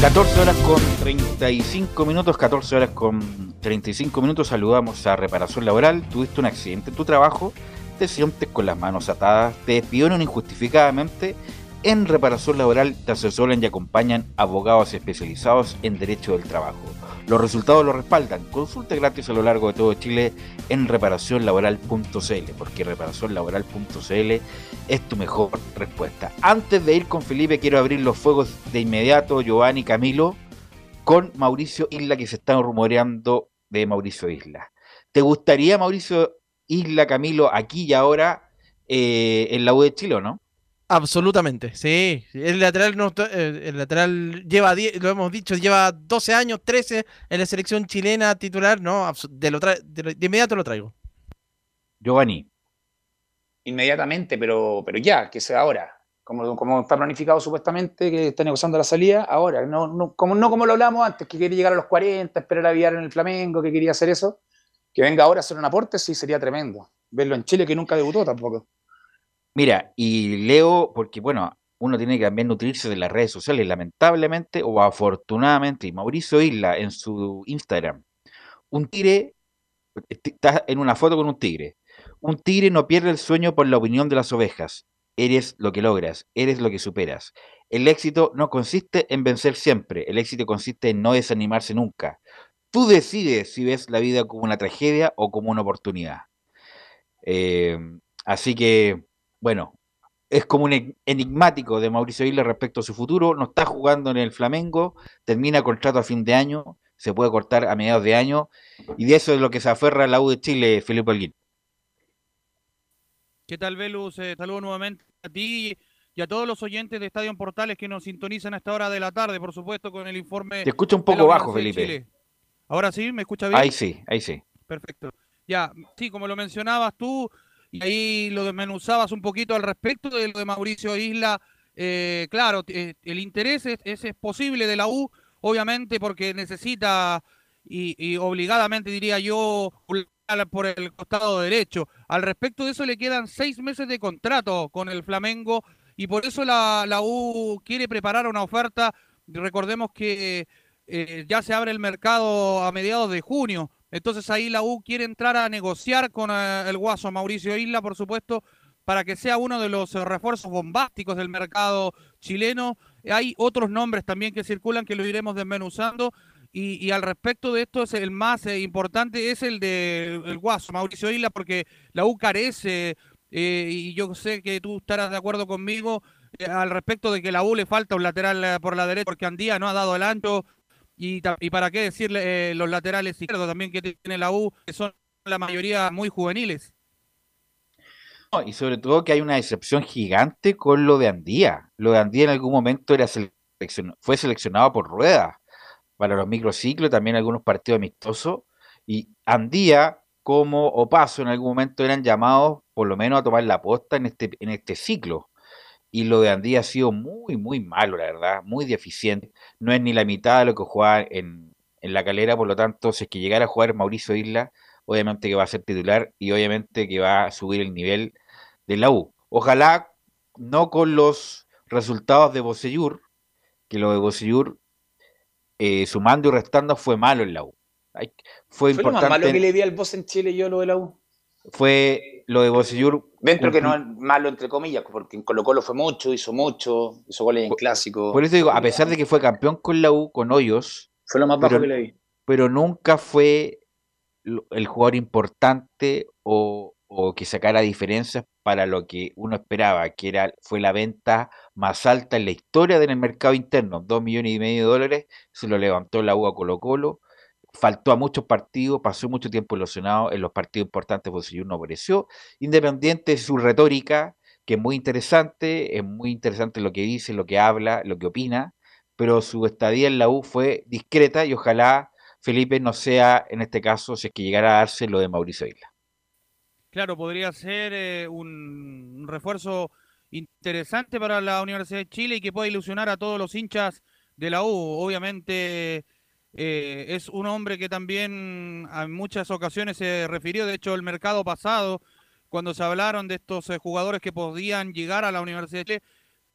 14 horas con 35 minutos, 14 horas con 35 minutos. Saludamos a Reparación Laboral. Tuviste un accidente en tu trabajo, te sientes con las manos atadas, te despidieron injustificadamente, en reparación laboral te asesoran y acompañan abogados especializados en derecho del trabajo. Los resultados lo respaldan. Consulta gratis a lo largo de todo Chile en reparacionlaboral.cl, porque reparacionlaboral.cl es tu mejor respuesta. Antes de ir con Felipe, quiero abrir los fuegos de inmediato, Giovanni Camilo, con Mauricio Isla, que se están rumoreando de Mauricio Isla. ¿Te gustaría, Mauricio Isla Camilo, aquí y ahora eh, en la U de Chile o no? Absolutamente, sí. El lateral, no, el lateral lleva, 10, lo hemos dicho, lleva 12 años, 13 en la selección chilena titular. No, de, lo tra- de, lo- de inmediato lo traigo. Giovanni. Inmediatamente, pero, pero ya, que sea ahora. Como, como está planificado supuestamente, que está negociando la salida, ahora. No, no, como, no como lo hablamos antes, que quería llegar a los 40, esperar a Villar en el Flamengo, que quería hacer eso. Que venga ahora a hacer un aporte, sí, sería tremendo. Verlo en Chile, que nunca debutó tampoco. Mira, y leo, porque bueno, uno tiene que también nutrirse de las redes sociales, lamentablemente o afortunadamente, y Mauricio Isla en su Instagram, un tigre, está en una foto con un tigre, un tigre no pierde el sueño por la opinión de las ovejas, eres lo que logras, eres lo que superas. El éxito no consiste en vencer siempre, el éxito consiste en no desanimarse nunca. Tú decides si ves la vida como una tragedia o como una oportunidad. Eh, así que, bueno, es como un e- enigmático de Mauricio Isla respecto a su futuro. No está jugando en el Flamengo, termina contrato a fin de año, se puede cortar a mediados de año, y de eso es lo que se aferra la U de Chile, Felipe Alguín. ¿Qué tal, Velus? Eh, saludo nuevamente a ti y a todos los oyentes de Estadio Portales que nos sintonizan a esta hora de la tarde, por supuesto, con el informe. Te escucho un poco bajo, Felipe. Ahora sí, ¿me escucha bien? Ahí sí, ahí sí. Perfecto. Ya, sí, como lo mencionabas tú, y ahí lo desmenuzabas un poquito al respecto de lo de Mauricio Isla. eh, claro, eh, el interés es, es- posible de la U, obviamente, porque necesita y, obligadamente, diría yo, por el costado derecho. Al respecto de eso, le quedan seis meses de contrato con el Flamengo y por eso la, la U quiere preparar una oferta. Recordemos que eh, ya se abre el mercado a mediados de junio. Entonces ahí la U quiere entrar a negociar con eh, el guaso Mauricio Isla, por supuesto, para que sea uno de los eh, refuerzos bombásticos del mercado chileno. Hay otros nombres también que circulan que lo iremos desmenuzando. Y, y al respecto de esto, es el más eh, importante es el de el guaso Mauricio Isla, porque la U carece, y yo sé que tú estarás de acuerdo conmigo, al respecto de que la U le falta un lateral por la derecha, porque Andía no ha dado el ancho. Y, para qué decirle eh, los laterales izquierdos también que tiene la U, que son la mayoría muy juveniles. Y sobre todo que hay una decepción gigante con lo de Andía. Lo de Andía en algún momento era seleccion- fue seleccionado por Rueda para los microciclos, también algunos partidos amistosos. Y Andía, como Opaso, en algún momento eran llamados por lo menos a tomar la posta en este, en este ciclo. Y lo de Andía ha sido muy, muy malo, la verdad, muy deficiente. No es ni la mitad de lo que jugaba en, en la calera, por lo tanto, si es que llegara a jugar Mauricio Isla, obviamente que va a ser titular y obviamente que va a subir el nivel de la U. Ojalá no con los resultados de Bocellur, que lo de Bocellur, eh, sumando y restando, fue malo en la U. Fue, Fue lo más importante, malo que le di al boss en Chile yo lo de la U. fue lo de Bocellur. Dentro que no es malo, entre comillas, porque en Colo Colo fue mucho, hizo mucho, hizo goles en clásico. Por eso digo, a pesar de que fue campeón con la U, con Hoyos, Fue lo más bajo pero, que le vi. pero nunca fue el jugador importante o, o que sacara diferencias para lo que uno esperaba, que era, fue la venta más alta en la historia del mercado interno, dos millones y medio de dólares, se lo levantó la U a Colo Colo, faltó a muchos partidos, pasó mucho tiempo ilusionado, en los partidos importantes Bocellur no apareció, independiente de su retórica, que es muy interesante, es muy interesante lo que dice, lo que habla, lo que opina, pero su estadía en la U fue discreta y ojalá Felipe no sea, en este caso, si es que llegara a darse lo de Mauricio Isla. Claro, podría ser eh, un, un refuerzo interesante para la Universidad de Chile y que pueda ilusionar a todos los hinchas de la U. Obviamente eh, es un hombre que también en muchas ocasiones se refirió, de hecho el mercado pasado, cuando se hablaron de estos eh, jugadores que podían llegar a la Universidad de Chile,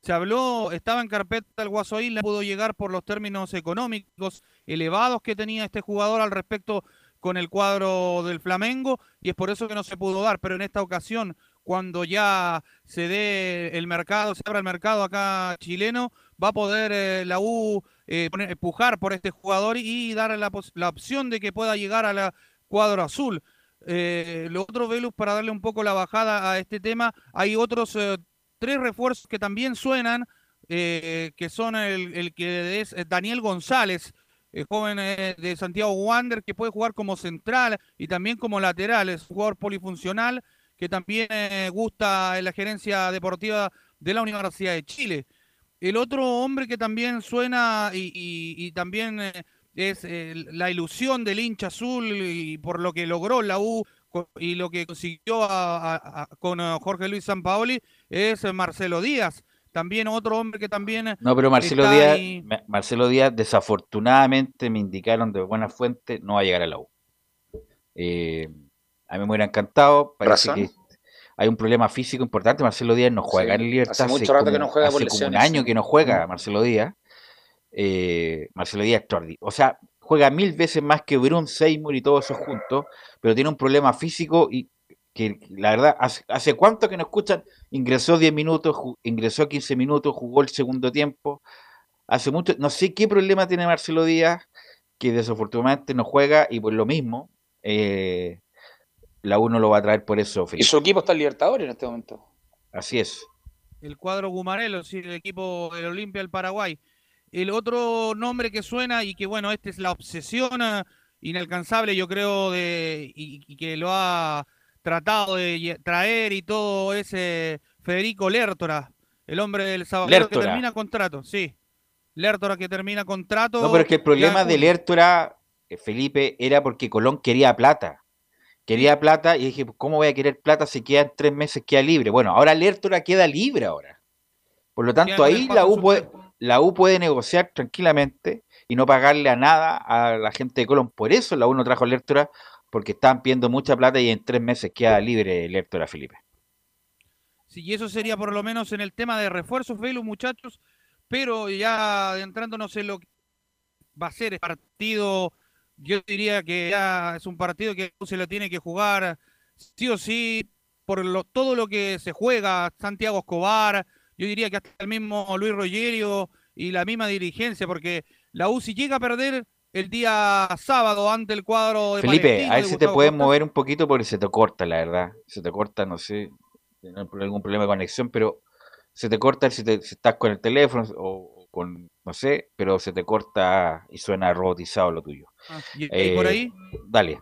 se habló, estaba en carpeta el Guaso Isla, pudo llegar por los términos económicos elevados que tenía este jugador al respecto con el cuadro del Flamengo y es por eso que no se pudo dar, pero en esta ocasión, cuando ya se dé el mercado, se abra el mercado acá chileno, va a poder eh, la U eh, poner- empujar por este jugador y dar la, la opción de que pueda llegar a la cuadro azul. Eh, lo otro, Velus, para darle un poco la bajada a este tema, hay otros eh, tres refuerzos que también suenan, eh, que son el, que es eh, Daniel González, el joven eh, de Santiago Wander, que puede jugar como central y también como lateral, es jugador polifuncional que también eh, gusta en la gerencia deportiva de la Universidad de Chile. El otro hombre que también suena y, y- y también eh, es eh, la ilusión del hincha azul y por lo que logró la U y lo que consiguió a- a- a- con eh, Jorge Luis Sampaoli es Marcelo Díaz. También otro hombre que también No, pero Marcelo está Díaz, ahí- Marcelo Díaz, desafortunadamente me indicaron de buena fuente, no va a llegar a la U. Eh, a mí me hubiera encantado. Parece ¿Razón? que hay un problema físico importante. Marcelo Díaz no juega Sí, en Libertad. hace mucho rato que no juega hace por como un lesiones, año que no juega. Marcelo Díaz. Eh, Marcelo Díaz extraordinario. O sea, juega mil veces más que Brun, Seymour y todos esos juntos, pero tiene un problema físico y que la verdad, hace, hace cuánto que no escuchan, ingresó 10 minutos, ingresó 15 minutos, jugó el segundo tiempo. Hace mucho, no sé qué problema tiene Marcelo Díaz, que desafortunadamente no juega y por lo mismo, eh, la U no lo va a traer por eso, Y su equipo está en Libertadores en este momento. Así es. el cuadro Gumarelo, sí, el equipo del Olimpia del Paraguay. El otro nombre que suena y que bueno, este es la obsesión eh, inalcanzable, yo creo, de y, y que lo ha tratado de traer y todo es eh, Federico Lertora, el hombre del Salvador que termina contrato, sí. Lertora que termina contrato. No, pero es que el ya problema en de. Lertora, eh, Felipe, era porque Colón quería plata. Quería plata y dije, ¿cómo voy a querer plata si quedan tres meses, queda libre? Bueno, ahora Lertora queda libre ahora. Por lo tanto, ahí la U, puede, la U puede negociar tranquilamente y no pagarle a nada a la gente de Colón. Por eso la U no trajo Lertora, porque estaban pidiendo mucha plata y en tres meses queda libre Lertora, Felipe. Sí, y eso sería por lo menos en el tema de refuerzos, Velu, muchachos, pero ya adentrándonos en lo que va a ser el partido, yo diría que ya es un partido que se lo tiene que jugar sí o sí por lo, todo lo que se juega, Santiago Escobar, yo diría que hasta el mismo Luis Rogerio y la misma dirigencia, porque la U si llega a perder el día sábado ante el cuadro de Felipe, Palestino, a ver de si te puedes Costa, mover un poquito porque se te corta, la verdad. Se te corta, no sé, no hay algún problema de conexión, pero se te corta si, te- si estás con el teléfono o con, no sé, pero se te corta y suena robotizado lo tuyo. Ah, y- por Eh, ahí Dale.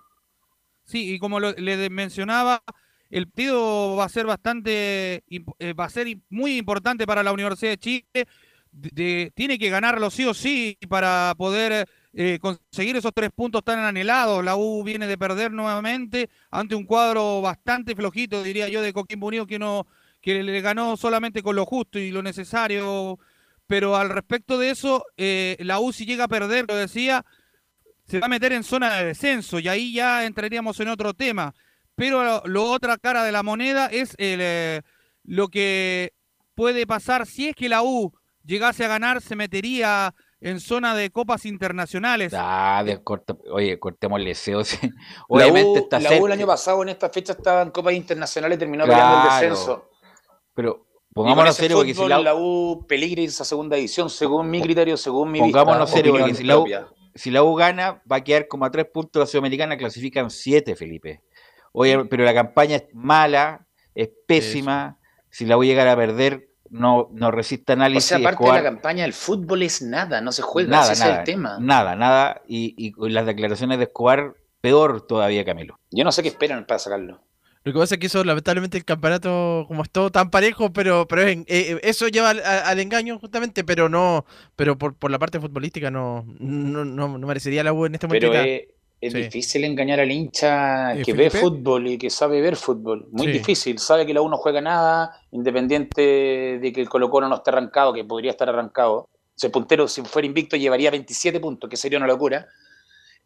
Sí, y como lo- le mencionaba, el partido va a ser bastante, eh, va a ser muy importante para la Universidad de Chile. De- de- tiene que ganarlo sí o sí para poder eh, conseguir esos tres puntos tan anhelados. La U viene de perder nuevamente ante un cuadro bastante flojito, diría yo, de Coquimbo Unido que no que le ganó solamente con lo justo y lo necesario. Pero al respecto de eso, eh, la U si llega a perder, lo decía, se va a meter en zona de descenso y ahí ya entraríamos en otro tema. Pero lo, lo otra cara de la moneda es el, eh, lo que puede pasar si es que la U llegase a ganar, se metería en zona de copas internacionales. Ah, de corta- oye, cortémosle SEO. sí. La Obviamente U, está la U el año pasado en esta fecha estaba en Copas Internacionales y terminó peleando el Claro, descenso. pero pongámonos serio porque si la, la U peligra esa segunda edición, según mi criterio, según mi pongámonos serio porque si la, U, si la U gana, va a quedar como a tres puntos la Sudamericana, clasifican siete, Felipe. Oye, pero la campaña es mala, es pésima. Si la U llegara a perder, no, no resiste O análisis. sea, aparte de la campaña, el fútbol es nada, no se juega, nada, ese es nada, el tema. nada, nada. Y, y las declaraciones de Escobar, peor todavía, Camilo. Yo no sé qué esperan para sacarlo. Lo que pasa es que eso, lamentablemente, el campeonato, como es todo tan parejo, pero, pero es eh, eh, eso lleva al, a- al engaño, justamente, pero no, pero por, por la parte futbolística no, no, no, no merecería la U en este momento. Pero es, es Sí. difícil engañar al hincha Eh, que ve fútbol y que sabe ver fútbol. Muy Sí. difícil. Sabe que la U no juega nada, independiente de que el Colo Colo no esté arrancado, que podría estar arrancado. Si el puntero, si fuera invicto, llevaría 27 puntos, que sería una locura.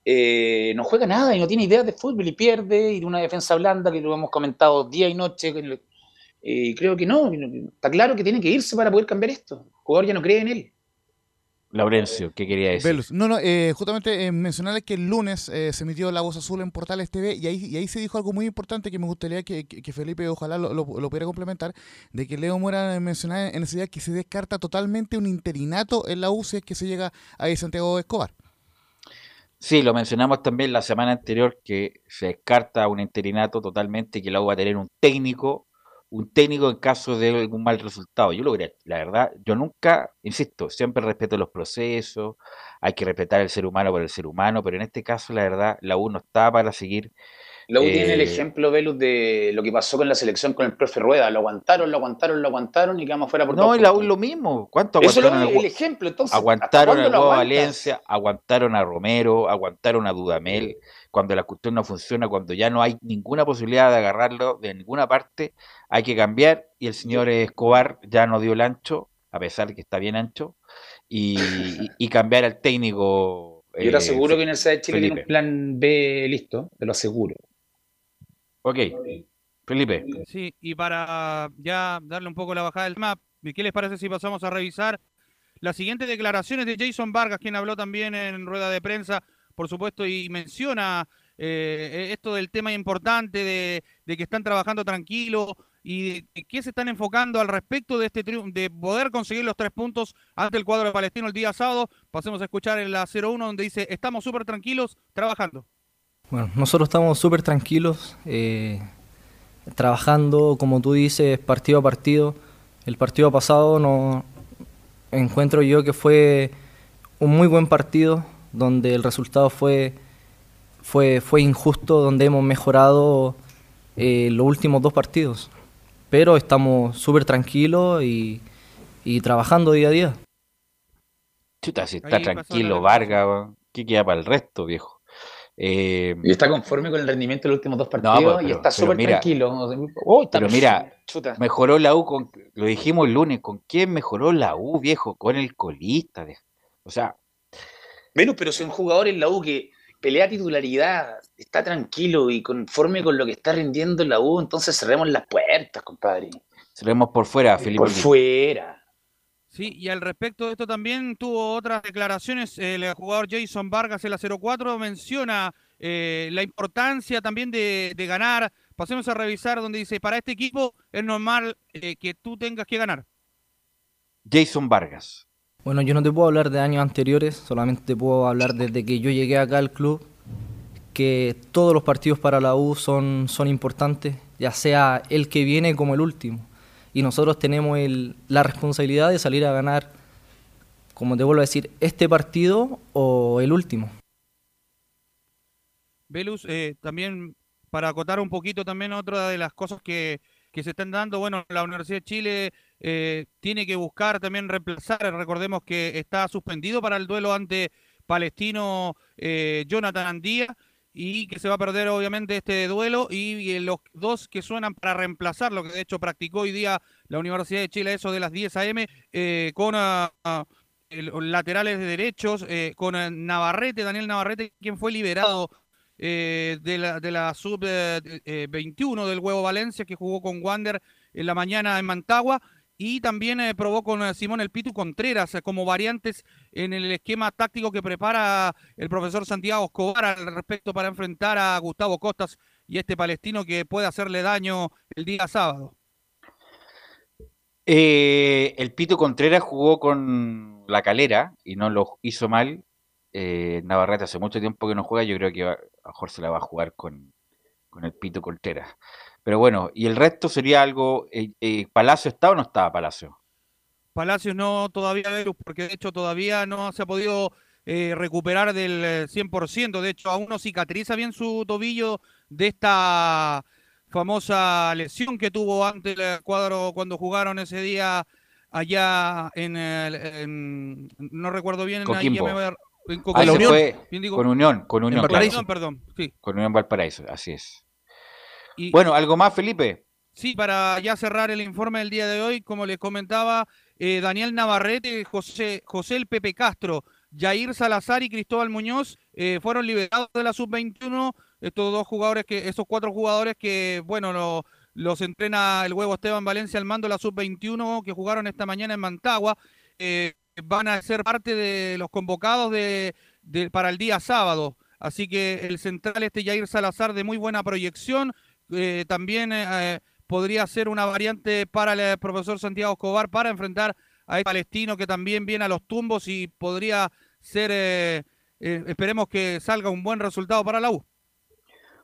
Eh, no juega nada y no tiene ideas de fútbol y pierde, y de una defensa blanda que lo hemos comentado día y noche. eh, creo que no, está claro que tiene que irse para poder cambiar esto. El jugador ya no cree en él. Laurencio, ¿qué quería decir? Velus. No, no, eh, justamente eh, mencionarles que el lunes eh, se emitió La Voz Azul en Portales TV y ahí, y ahí se dijo algo muy importante que me gustaría que, que- que Felipe ojalá lo, lo- lo pudiera complementar, de que Leo Mora mencionaba en ese día que se descarta totalmente un interinato en la U si es que se llega a Santiago Escobar. Sí, lo mencionamos también la semana anterior que se descarta un interinato totalmente que la U va a tener un técnico, un técnico en caso de algún mal resultado. Yo lo creo, la verdad, yo nunca, insisto, siempre respeto los procesos, hay que respetar el ser humano por el ser humano, pero en este caso, la verdad, la U no está para seguir. La U tiene el eh, ejemplo, Velus, de lo que pasó con la selección con el profe Rueda. Lo aguantaron, lo aguantaron, lo aguantaron y quedamos fuera por No, y la U lo mismo. ¿Cuánto Eso es aguantaron el ejemplo, entonces. ¿hasta Aguantaron aguantas? Valencia, aguantaron a Romero, aguantaron a Dudamel. Cuando la cuestión no funciona, cuando ya no hay ninguna posibilidad de agarrarlo de ninguna parte, hay que cambiar. Y el señor Escobar ya no dio el ancho, a pesar de que está bien ancho, y, y- y cambiar al técnico. Yo te eh, aseguro que Universidad de Chile tiene un plan B listo, te lo aseguro. Ok, Felipe. Sí, y para ya darle un poco la bajada del map, ¿qué les parece si pasamos a revisar las siguientes declaraciones de Jason Vargas, quien habló también en rueda de prensa, por supuesto, y menciona eh, esto del tema importante de, de que están trabajando tranquilo y de, qué se están enfocando al respecto de este de poder conseguir los tres puntos ante el cuadro de Palestino el día sábado. Pasemos a escuchar en la 0-1 donde dice, estamos súper tranquilos trabajando. Bueno, nosotros estamos súper tranquilos, eh, trabajando, como tú dices, partido a partido. El partido pasado no encuentro yo que fue un muy buen partido, donde el resultado fue, fue, fue injusto, donde hemos mejorado eh, los últimos dos partidos. Pero estamos súper tranquilos y, y trabajando día a día. Chuta, si está Ahí tranquilo Vargas, ¿qué queda para el resto, viejo? Eh, Y está conforme con el rendimiento de los últimos dos No, partidos pues, y está súper tranquilo. Oh, Pero mira, chuta. mejoró la U con, lo dijimos el lunes, ¿con quién mejoró la U, viejo? Con el colista. o sea, Bueno, pero si un jugador en la U que pelea titularidad, está tranquilo y conforme con lo que está rindiendo en la U, entonces cerremos las puertas, compadre. cerremos por fuera, Felipe. Por fuera. Sí, y al respecto de esto también tuvo otras declaraciones. El jugador Jason Vargas, en la 04, menciona eh, la importancia también de, de ganar. Pasemos a revisar donde dice, para este equipo es normal eh, que tú tengas que ganar. Jason Vargas. Bueno, yo no te puedo hablar de años anteriores, solamente te puedo hablar desde que yo llegué acá al club, que todos los partidos para la U son, son importantes, ya sea el que viene como el último. Y nosotros tenemos el- la responsabilidad de salir a ganar, como te vuelvo a decir, este partido o el último. Velus, eh, también para acotar un poquito también otra de las cosas que, que se están dando, bueno, la Universidad de Chile eh, tiene que buscar también reemplazar, recordemos que está suspendido para el duelo ante Palestino eh, Jonathan Andía y que se va a perder obviamente este duelo y, los dos que suenan para reemplazarlo, que de hecho practicó hoy día la Universidad de Chile eso de las 10 a.m. eh, con ah, ah, el- laterales de derechos, eh, con eh, Navarrete, Daniel Navarrete, quien fue liberado eh, de la, de la sub-21 del Huevo Valencia, que jugó con Wander en la mañana en Mantagua, y también eh, probó con eh, Simón El Pitu Contreras eh, como variantes en el esquema táctico que prepara el profesor Santiago Escobar al respecto para enfrentar a Gustavo Costas y este palestino que puede hacerle daño el día sábado. Eh, el Pito Contreras jugó con la calera y no lo hizo mal. Navarrete hace mucho tiempo que no juega, yo creo que a mejor se la va a jugar con, con el Pito Contreras. Pero bueno, y el resto sería algo. eh, eh, ¿Palacio está o no estaba Palacio? Palacios no todavía, porque de hecho todavía no se ha podido eh, recuperar del eh, 100%. De hecho, aún no cicatriza bien su tobillo de esta famosa lesión que tuvo ante el cuadro cuando jugaron ese día allá en, el- en- no recuerdo bien, ahí Coquimbo. voy a- en Ah, se fue Bien digo. con Unión, con Unión. Valparaíso, perdón, sí. Con Unión Valparaíso, así es. Y- Bueno, ¿algo más, Felipe? Sí, para ya cerrar el informe del día de hoy, como les comentaba, eh, Daniel Navarrete, José, José el Pepe Castro, Jair Salazar y Cristóbal Muñoz eh, fueron liberados de la sub-21. Estos dos jugadores, que, esos cuatro jugadores que, bueno, lo- los entrena el huevo Esteban Valencia al mando de la sub-21 que jugaron esta mañana en Mantagua. Eh, van a ser parte de los convocados de, de- para el día sábado. Así que el central este Jair Salazar de muy buena proyección, eh, también eh, podría ser una variante para el profesor Santiago Escobar para enfrentar a este palestino que también viene a los tumbos y podría ser, eh, eh, esperemos que salga un buen resultado para la U.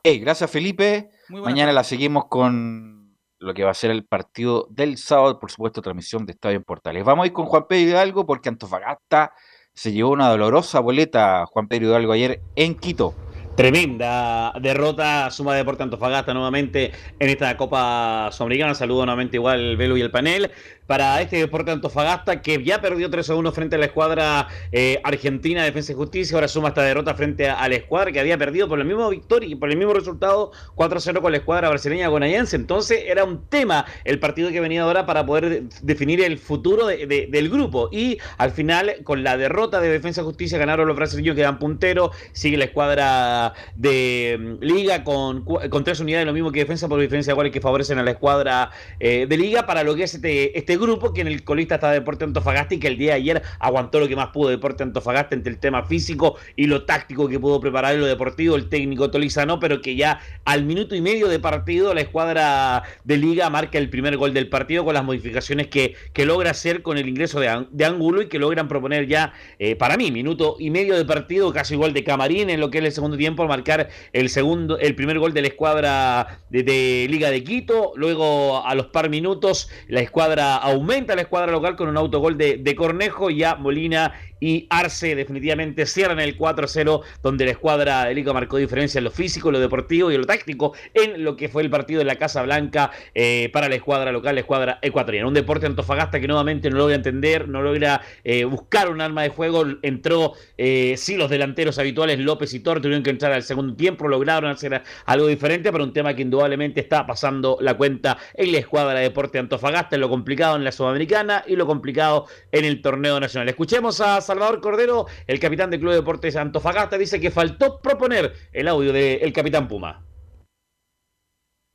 Hey, gracias Felipe. Mañana la seguimos con lo que va a ser el partido del sábado, por supuesto, transmisión de Estadio en Portales. Vamos a ir con Juan Pedro Hidalgo porque Antofagasta se llevó una dolorosa boleta, Juan Pedro Hidalgo, ayer en Quito. Tremenda derrota, suma Deporte Antofagasta nuevamente en esta Copa Sudamericana. Saludo nuevamente igual el Velo y el panel. Para este Deporte Antofagasta que ya perdió 3 a 1 frente a la escuadra eh, argentina de Defensa y Justicia. Ahora suma esta derrota frente a, la escuadra que había perdido por la misma victoria y por el mismo resultado 4 a 0 con la escuadra brasileña gonayense. Entonces era un tema el partido que venía ahora para poder definir el futuro de- de- del grupo. Y al final, con la derrota de Defensa y Justicia, ganaron los brasileños que dan punteros. Sigue la escuadra de mm, Liga con, con tres unidades, lo mismo que Defensa, por diferencia de goles que favorecen a la escuadra eh, de Liga para lo que es este, este grupo, que en el colista está Deporte Antofagasta y que el día de ayer aguantó lo que más pudo Deporte Antofagasta entre el tema físico y lo táctico que pudo preparar en lo deportivo el técnico Tolizano, pero que ya al minuto y medio de partido la escuadra de Liga marca el primer gol del partido con las modificaciones que, que logra hacer con el ingreso de, de Ángulo y que logran proponer ya, eh, para mí, minuto y medio de partido, casi igual de Camarín en lo que es el segundo tiempo, marcar el segundo, el primer gol de la escuadra de Liga de Quito. Luego, a los par minutos, la escuadra aumenta la escuadra local con un autogol de, de Cornejo. y Ya Molina y Arce definitivamente cierran el 4-0, donde la escuadra de Liga marcó diferencia en lo físico, lo deportivo y lo táctico en lo que fue el partido de la Casa Blanca eh, para la escuadra local, la escuadra ecuatoriana. Un deporte Antofagasta que nuevamente no logra entender, no logra eh, buscar un arma de juego. Entró, eh, sí, los delanteros habituales, López y Torre, tuvieron que entrar al segundo tiempo, lograron hacer algo diferente, pero un tema que indudablemente está pasando la cuenta en la escuadra de deporte Antofagasta, en lo complicado en la Sudamericana y lo complicado en el torneo nacional. Escuchemos a Salvador Cordero, el capitán del Club de Deportes Antofagasta, dice que faltó proponer el audio del capitán Puma.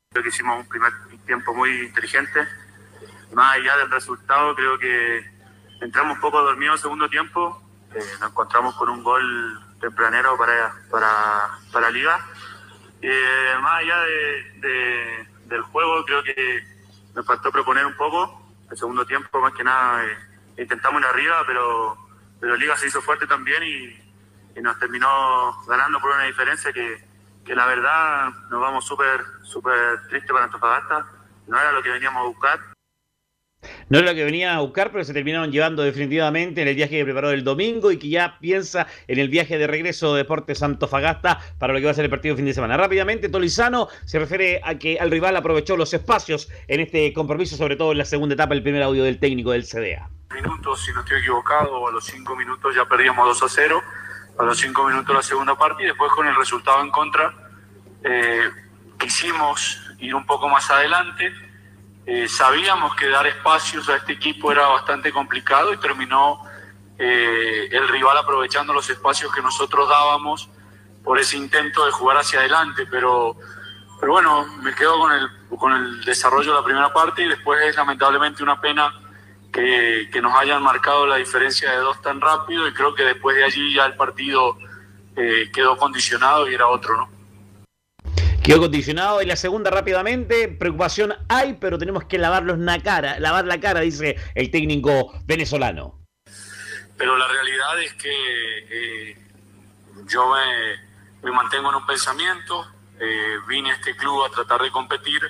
Creo que hicimos un primer tiempo muy inteligente. Más allá del resultado, creo que entramos un poco dormidos en segundo tiempo. Eh, nos encontramos con un gol tempranero para, para, para Liga. Eh, más allá de- del juego, creo que nos faltó proponer un poco. El segundo tiempo, más que nada, eh, intentamos ir arriba, pero, pero Liga se hizo fuerte también y, nos terminó ganando por una diferencia que, que la verdad nos vamos súper súper tristes para Antofagasta. No era lo que veníamos a buscar. No era lo que venía a buscar, pero se terminaron llevando definitivamente en el viaje que preparó el domingo y que ya piensa en el viaje de regreso de Deportes Antofagasta para lo que va a ser el partido de fin de semana. Rápidamente, Tolizano se refiere a que el rival aprovechó los espacios en este compromiso, sobre todo en la segunda etapa, el primer audio del técnico del CDA. Minutos, si no estoy equivocado, a los cinco minutos ya perdíamos 2 a 0, a los cinco minutos la segunda parte y después con el resultado en contra eh, quisimos ir un poco más adelante. Eh, sabíamos que dar espacios a este equipo era bastante complicado y terminó eh, el rival aprovechando los espacios que nosotros dábamos por ese intento de jugar hacia adelante, pero, pero bueno, me quedo con el, con el desarrollo de la primera parte y después es lamentablemente una pena que, que nos hayan marcado la diferencia de dos tan rápido y creo que después de allí ya el partido eh, quedó condicionado y era otro, ¿no? Quedó condicionado y la segunda rápidamente, preocupación hay, pero tenemos que lavarlos la cara, lavar la cara, dice el técnico venezolano. pero la realidad es que eh, yo me, me mantengo en un pensamiento, eh, vine a este club a tratar de competir,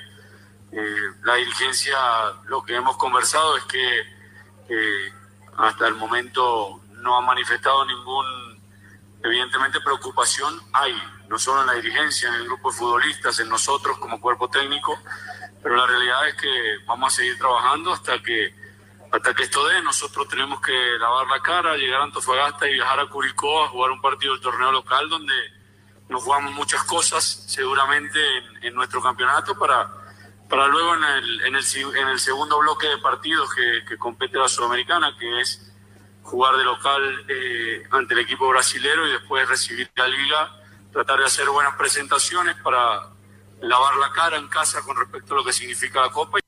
la dirigencia, lo que hemos conversado es que eh, hasta el momento no ha manifestado ningún, evidentemente preocupación hay, no solo en la dirigencia, en el grupo de futbolistas, en nosotros como cuerpo técnico, pero la realidad es que vamos a seguir trabajando hasta que hasta que esto dé, nosotros tenemos que lavar la cara, llegar a Antofagasta y viajar a Curicó a jugar un partido del torneo local donde nos jugamos muchas cosas seguramente en, en nuestro campeonato para, para luego en el, en, el, en el segundo bloque de partidos que, compete la Sudamericana, que es jugar de local eh, ante el equipo brasilero y después recibir la liga, tratar de hacer buenas presentaciones para lavar la cara en casa con respecto a lo que significa la Copa.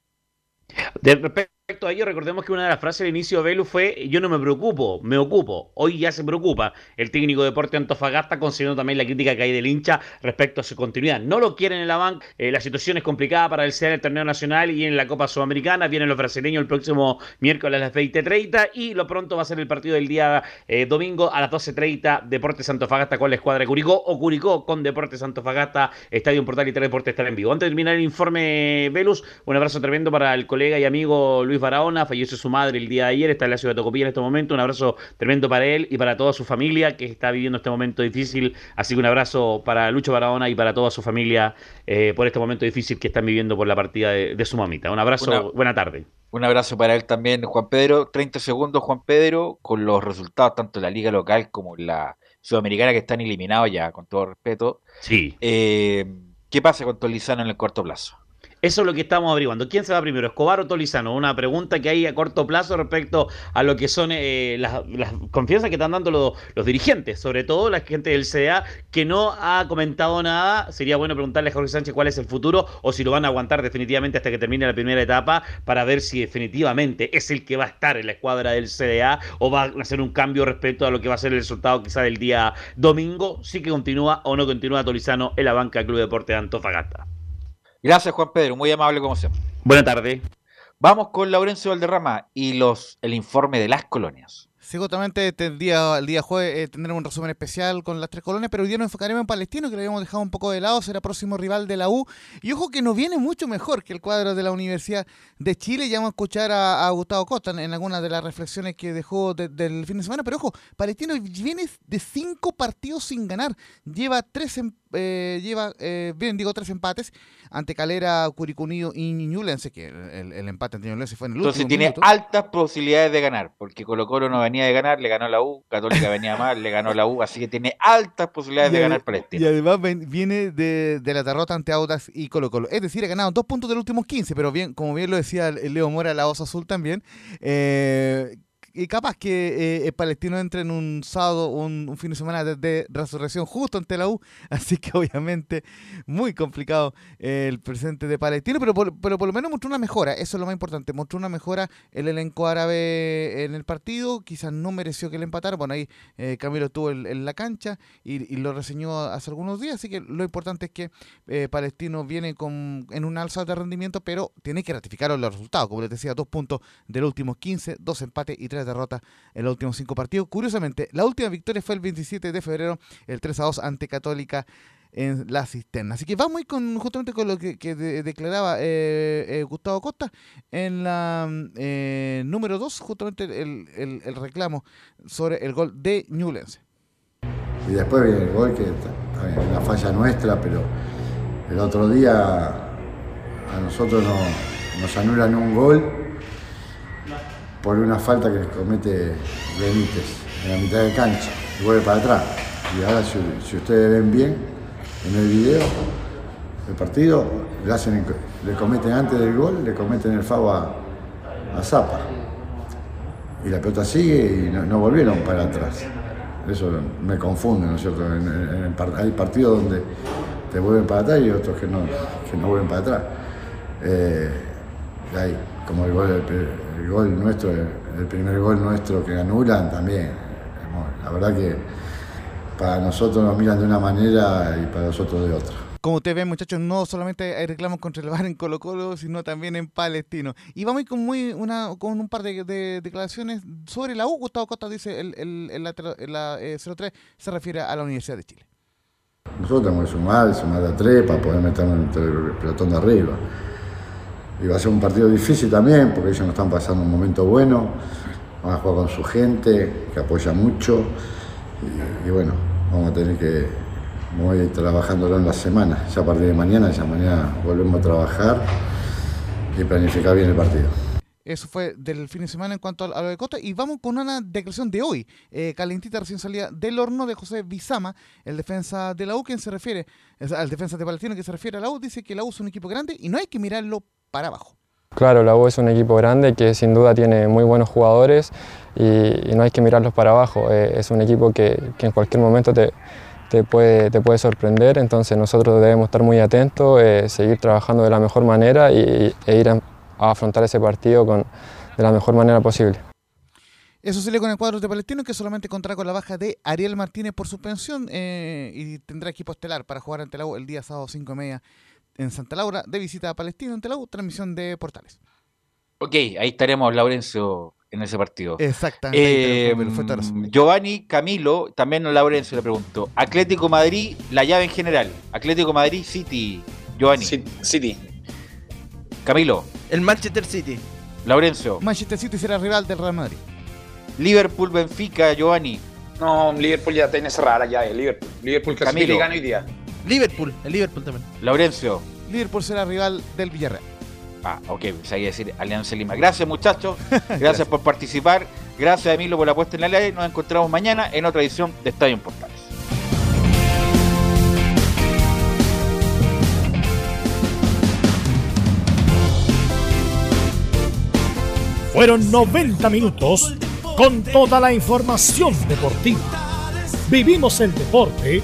Respecto a ello, recordemos que una de las frases al inicio de Velu fue yo no me preocupo, me ocupo. Hoy ya se preocupa el técnico de Deporte Antofagasta, considerando también la crítica que hay del hincha respecto a su continuidad. No lo quieren en la banca, eh, la situación es complicada para el SEA en el torneo nacional y en la Copa Sudamericana. Vienen los brasileños el próximo miércoles a las 20.30 y lo pronto va a ser el partido del día eh, domingo a las 12.30, Deportes Antofagasta con la escuadra de Curicó o Curicó con Deportes Antofagasta, Estadio Portal y Teleporte estar en vivo. Antes de terminar el informe Velus, un abrazo tremendo para el colega y amigo Luis Barahona, falleció su madre el día de ayer, está en la ciudad de Tocopilla en este momento, un abrazo tremendo para él y para toda su familia que está viviendo este momento difícil, así que un abrazo para Lucho Barahona y para toda su familia eh, por este momento difícil que están viviendo por la partida de, de su mamita. Un abrazo, Una- buena tarde. Un abrazo para él también, Juan Pedro. 30 segundos, Juan Pedro, con los resultados tanto en la liga local como en la sudamericana que están eliminados ya, con todo respeto. Sí. Eh, ¿Qué pasa con Tolizano en el corto plazo? Eso es lo que estamos averiguando. ¿Quién se va primero, Escobar o Tolizano? Una pregunta que hay a corto plazo respecto a lo que son eh, las, confianzas que están dando los, dirigentes, sobre todo la gente del CDA, que no ha comentado nada. Sería bueno preguntarle a Jorge Sánchez cuál es el futuro o si lo van a aguantar definitivamente hasta que termine la primera etapa para ver si definitivamente es el que va a estar en la escuadra del CDA o va a hacer un cambio respecto a lo que va a ser el resultado quizá del día domingo, si que continúa o no continúa Tolizano en la banca del Club Deporte de Antofagasta. Gracias, Juan Pedro, muy amable como siempre. Buena tarde. Vamos con Laurencio Valderrama y los el informe de las colonias. Seguramente este el día, el día jueves eh, tendremos un resumen especial con las tres colonias, pero hoy día nos enfocaremos en Palestino, que lo habíamos dejado un poco de lado, será próximo rival de la U. Y ojo que nos viene mucho mejor que el cuadro de la Universidad de Chile. Ya vamos a escuchar a, a Gustavo Costa en, en algunas de las reflexiones que dejó de- del fin de semana. Pero ojo, Palestino viene de cinco partidos sin ganar. Lleva tres, em- eh, lleva, eh, bien, digo, tres empates ante Calera, Curicunillo y Ñulense, que el, el empate ante Ñulense fue en el Entonces último tiene minuto. altas posibilidades de ganar, porque Colo Colo no venía de ganar, le ganó la U, Católica venía mal, le ganó la U, así que tiene altas posibilidades de ganar ade- Palestino. Y además ven- viene de, de la derrota ante Audax y Colo Colo. Es decir, ha ganado dos puntos de los últimos 15, pero bien, como bien lo decía Leo Mora, la Osa Azul también. eh, y capaz que eh, Palestino entre en un sábado, un, un fin de semana de, resurrección justo ante la U. Así que obviamente muy complicado eh, el presente de Palestino, pero por, pero por lo menos mostró una mejora. Eso es lo más importante. Mostró una mejora el elenco árabe en el partido. Quizás no mereció que le empatara. Bueno, ahí eh, Camilo estuvo en, la cancha y, lo reseñó hace algunos días. Así que lo importante es que Palestino viene con, en un alza de rendimiento, pero tiene que ratificar los resultados. Como les decía, dos puntos de los últimos 15, dos empates y tres derrotas en los últimos cinco partidos. Curiosamente, la última victoria fue el 27 de febrero, el 3 a 2 ante Católica en la cisterna. Así que vamos a ir con, justamente con lo que, que de- declaraba eh, eh, Gustavo Costa en la eh, número 2, justamente el, el- reclamo sobre el gol de Ñublense. Y después viene el gol, que es una falla nuestra, pero el otro día a nosotros no- nos anulan un gol por una falta que comete Benítez en la mitad de cancha y vuelve para atrás. Y ahora si, ustedes ven bien en el video del partido, le, hacen, le cometen antes del gol, le cometen el FAO a, a Zapa. Y la pelota sigue y no, volvieron para atrás. Eso me confunde, ¿no es cierto? El hay partidos donde te vuelven para atrás y otros que no, que no vuelven para atrás. Eh, ahí, como el gol, el, pri- el gol nuestro, el, el primer gol nuestro que anulan también. La verdad que para nosotros nos miran de una manera y para nosotros de otra. Como ustedes ven, muchachos, no solamente hay reclamos contra el VAR en Colo Colo, sino también en Palestino. Y vamos a ir con, muy una, con un par de, de declaraciones sobre la U. Gustavo Costa dice, el, el, el el, la, eh, 03 se refiere a la Universidad de Chile. Nosotros tenemos que sumar, sumar a tres para poder meternos entre el pelotón de arriba. Y va a ser un partido difícil también, porque ellos no están pasando un momento bueno. Van a jugar con su gente, que apoya mucho. Y, bueno, vamos a tener que voy a ir trabajándolo en la semana. Ya a partir de mañana, ya mañana volvemos a trabajar y planificar bien el partido. Eso fue del fin de semana en cuanto a lo de Costa. Y vamos con una declaración de hoy, eh, calentita recién salida del horno de José Bizama, el defensa de la U, quien se refiere, al defensa de Palestino que se refiere a la U, dice que la U es un equipo grande y no hay que mirarlo para abajo. Claro, la U es un equipo grande que sin duda tiene muy buenos jugadores y, y no hay que mirarlos para abajo. Eh, es un equipo que, que en cualquier momento te, te puede, te puede sorprender, entonces nosotros debemos estar muy atentos, eh, seguir trabajando de la mejor manera y, e ir a- a afrontar ese partido con, de la mejor manera posible. Eso sería con el cuadro de Palestino, que solamente contará con la baja de Ariel Martínez por suspensión eh, y tendrá equipo estelar para jugar ante la U el día sábado 5 y media en Santa Laura, de visita a Palestino ante la U, transmisión de Portales. Ok, ahí estaremos, Laurencio, en ese partido. Exactamente. Eh, Giovanni Camilo, también a Laurencio le pregunto. Atlético Madrid, la llave en general. Atlético Madrid, City. Giovanni. City. Camilo. El Manchester City. Laurencio. Manchester City será rival del Real Madrid. Liverpool, Benfica, Giovanni. No, Liverpool ya tiene cerrada ya, el Liverpool. Liverpool y gana hoy día. Liverpool, el Liverpool también. Laurencio. Liverpool será rival del Villarreal. Ah, ok, pues que decir Alianza Lima. Gracias, muchachos. Gracias por participar. Gracias, Emilio, por la puesta en la ley. Nos encontramos mañana en otra edición de Estadio en Portales. Fueron 90 minutos con toda la información deportiva. Vivimos el deporte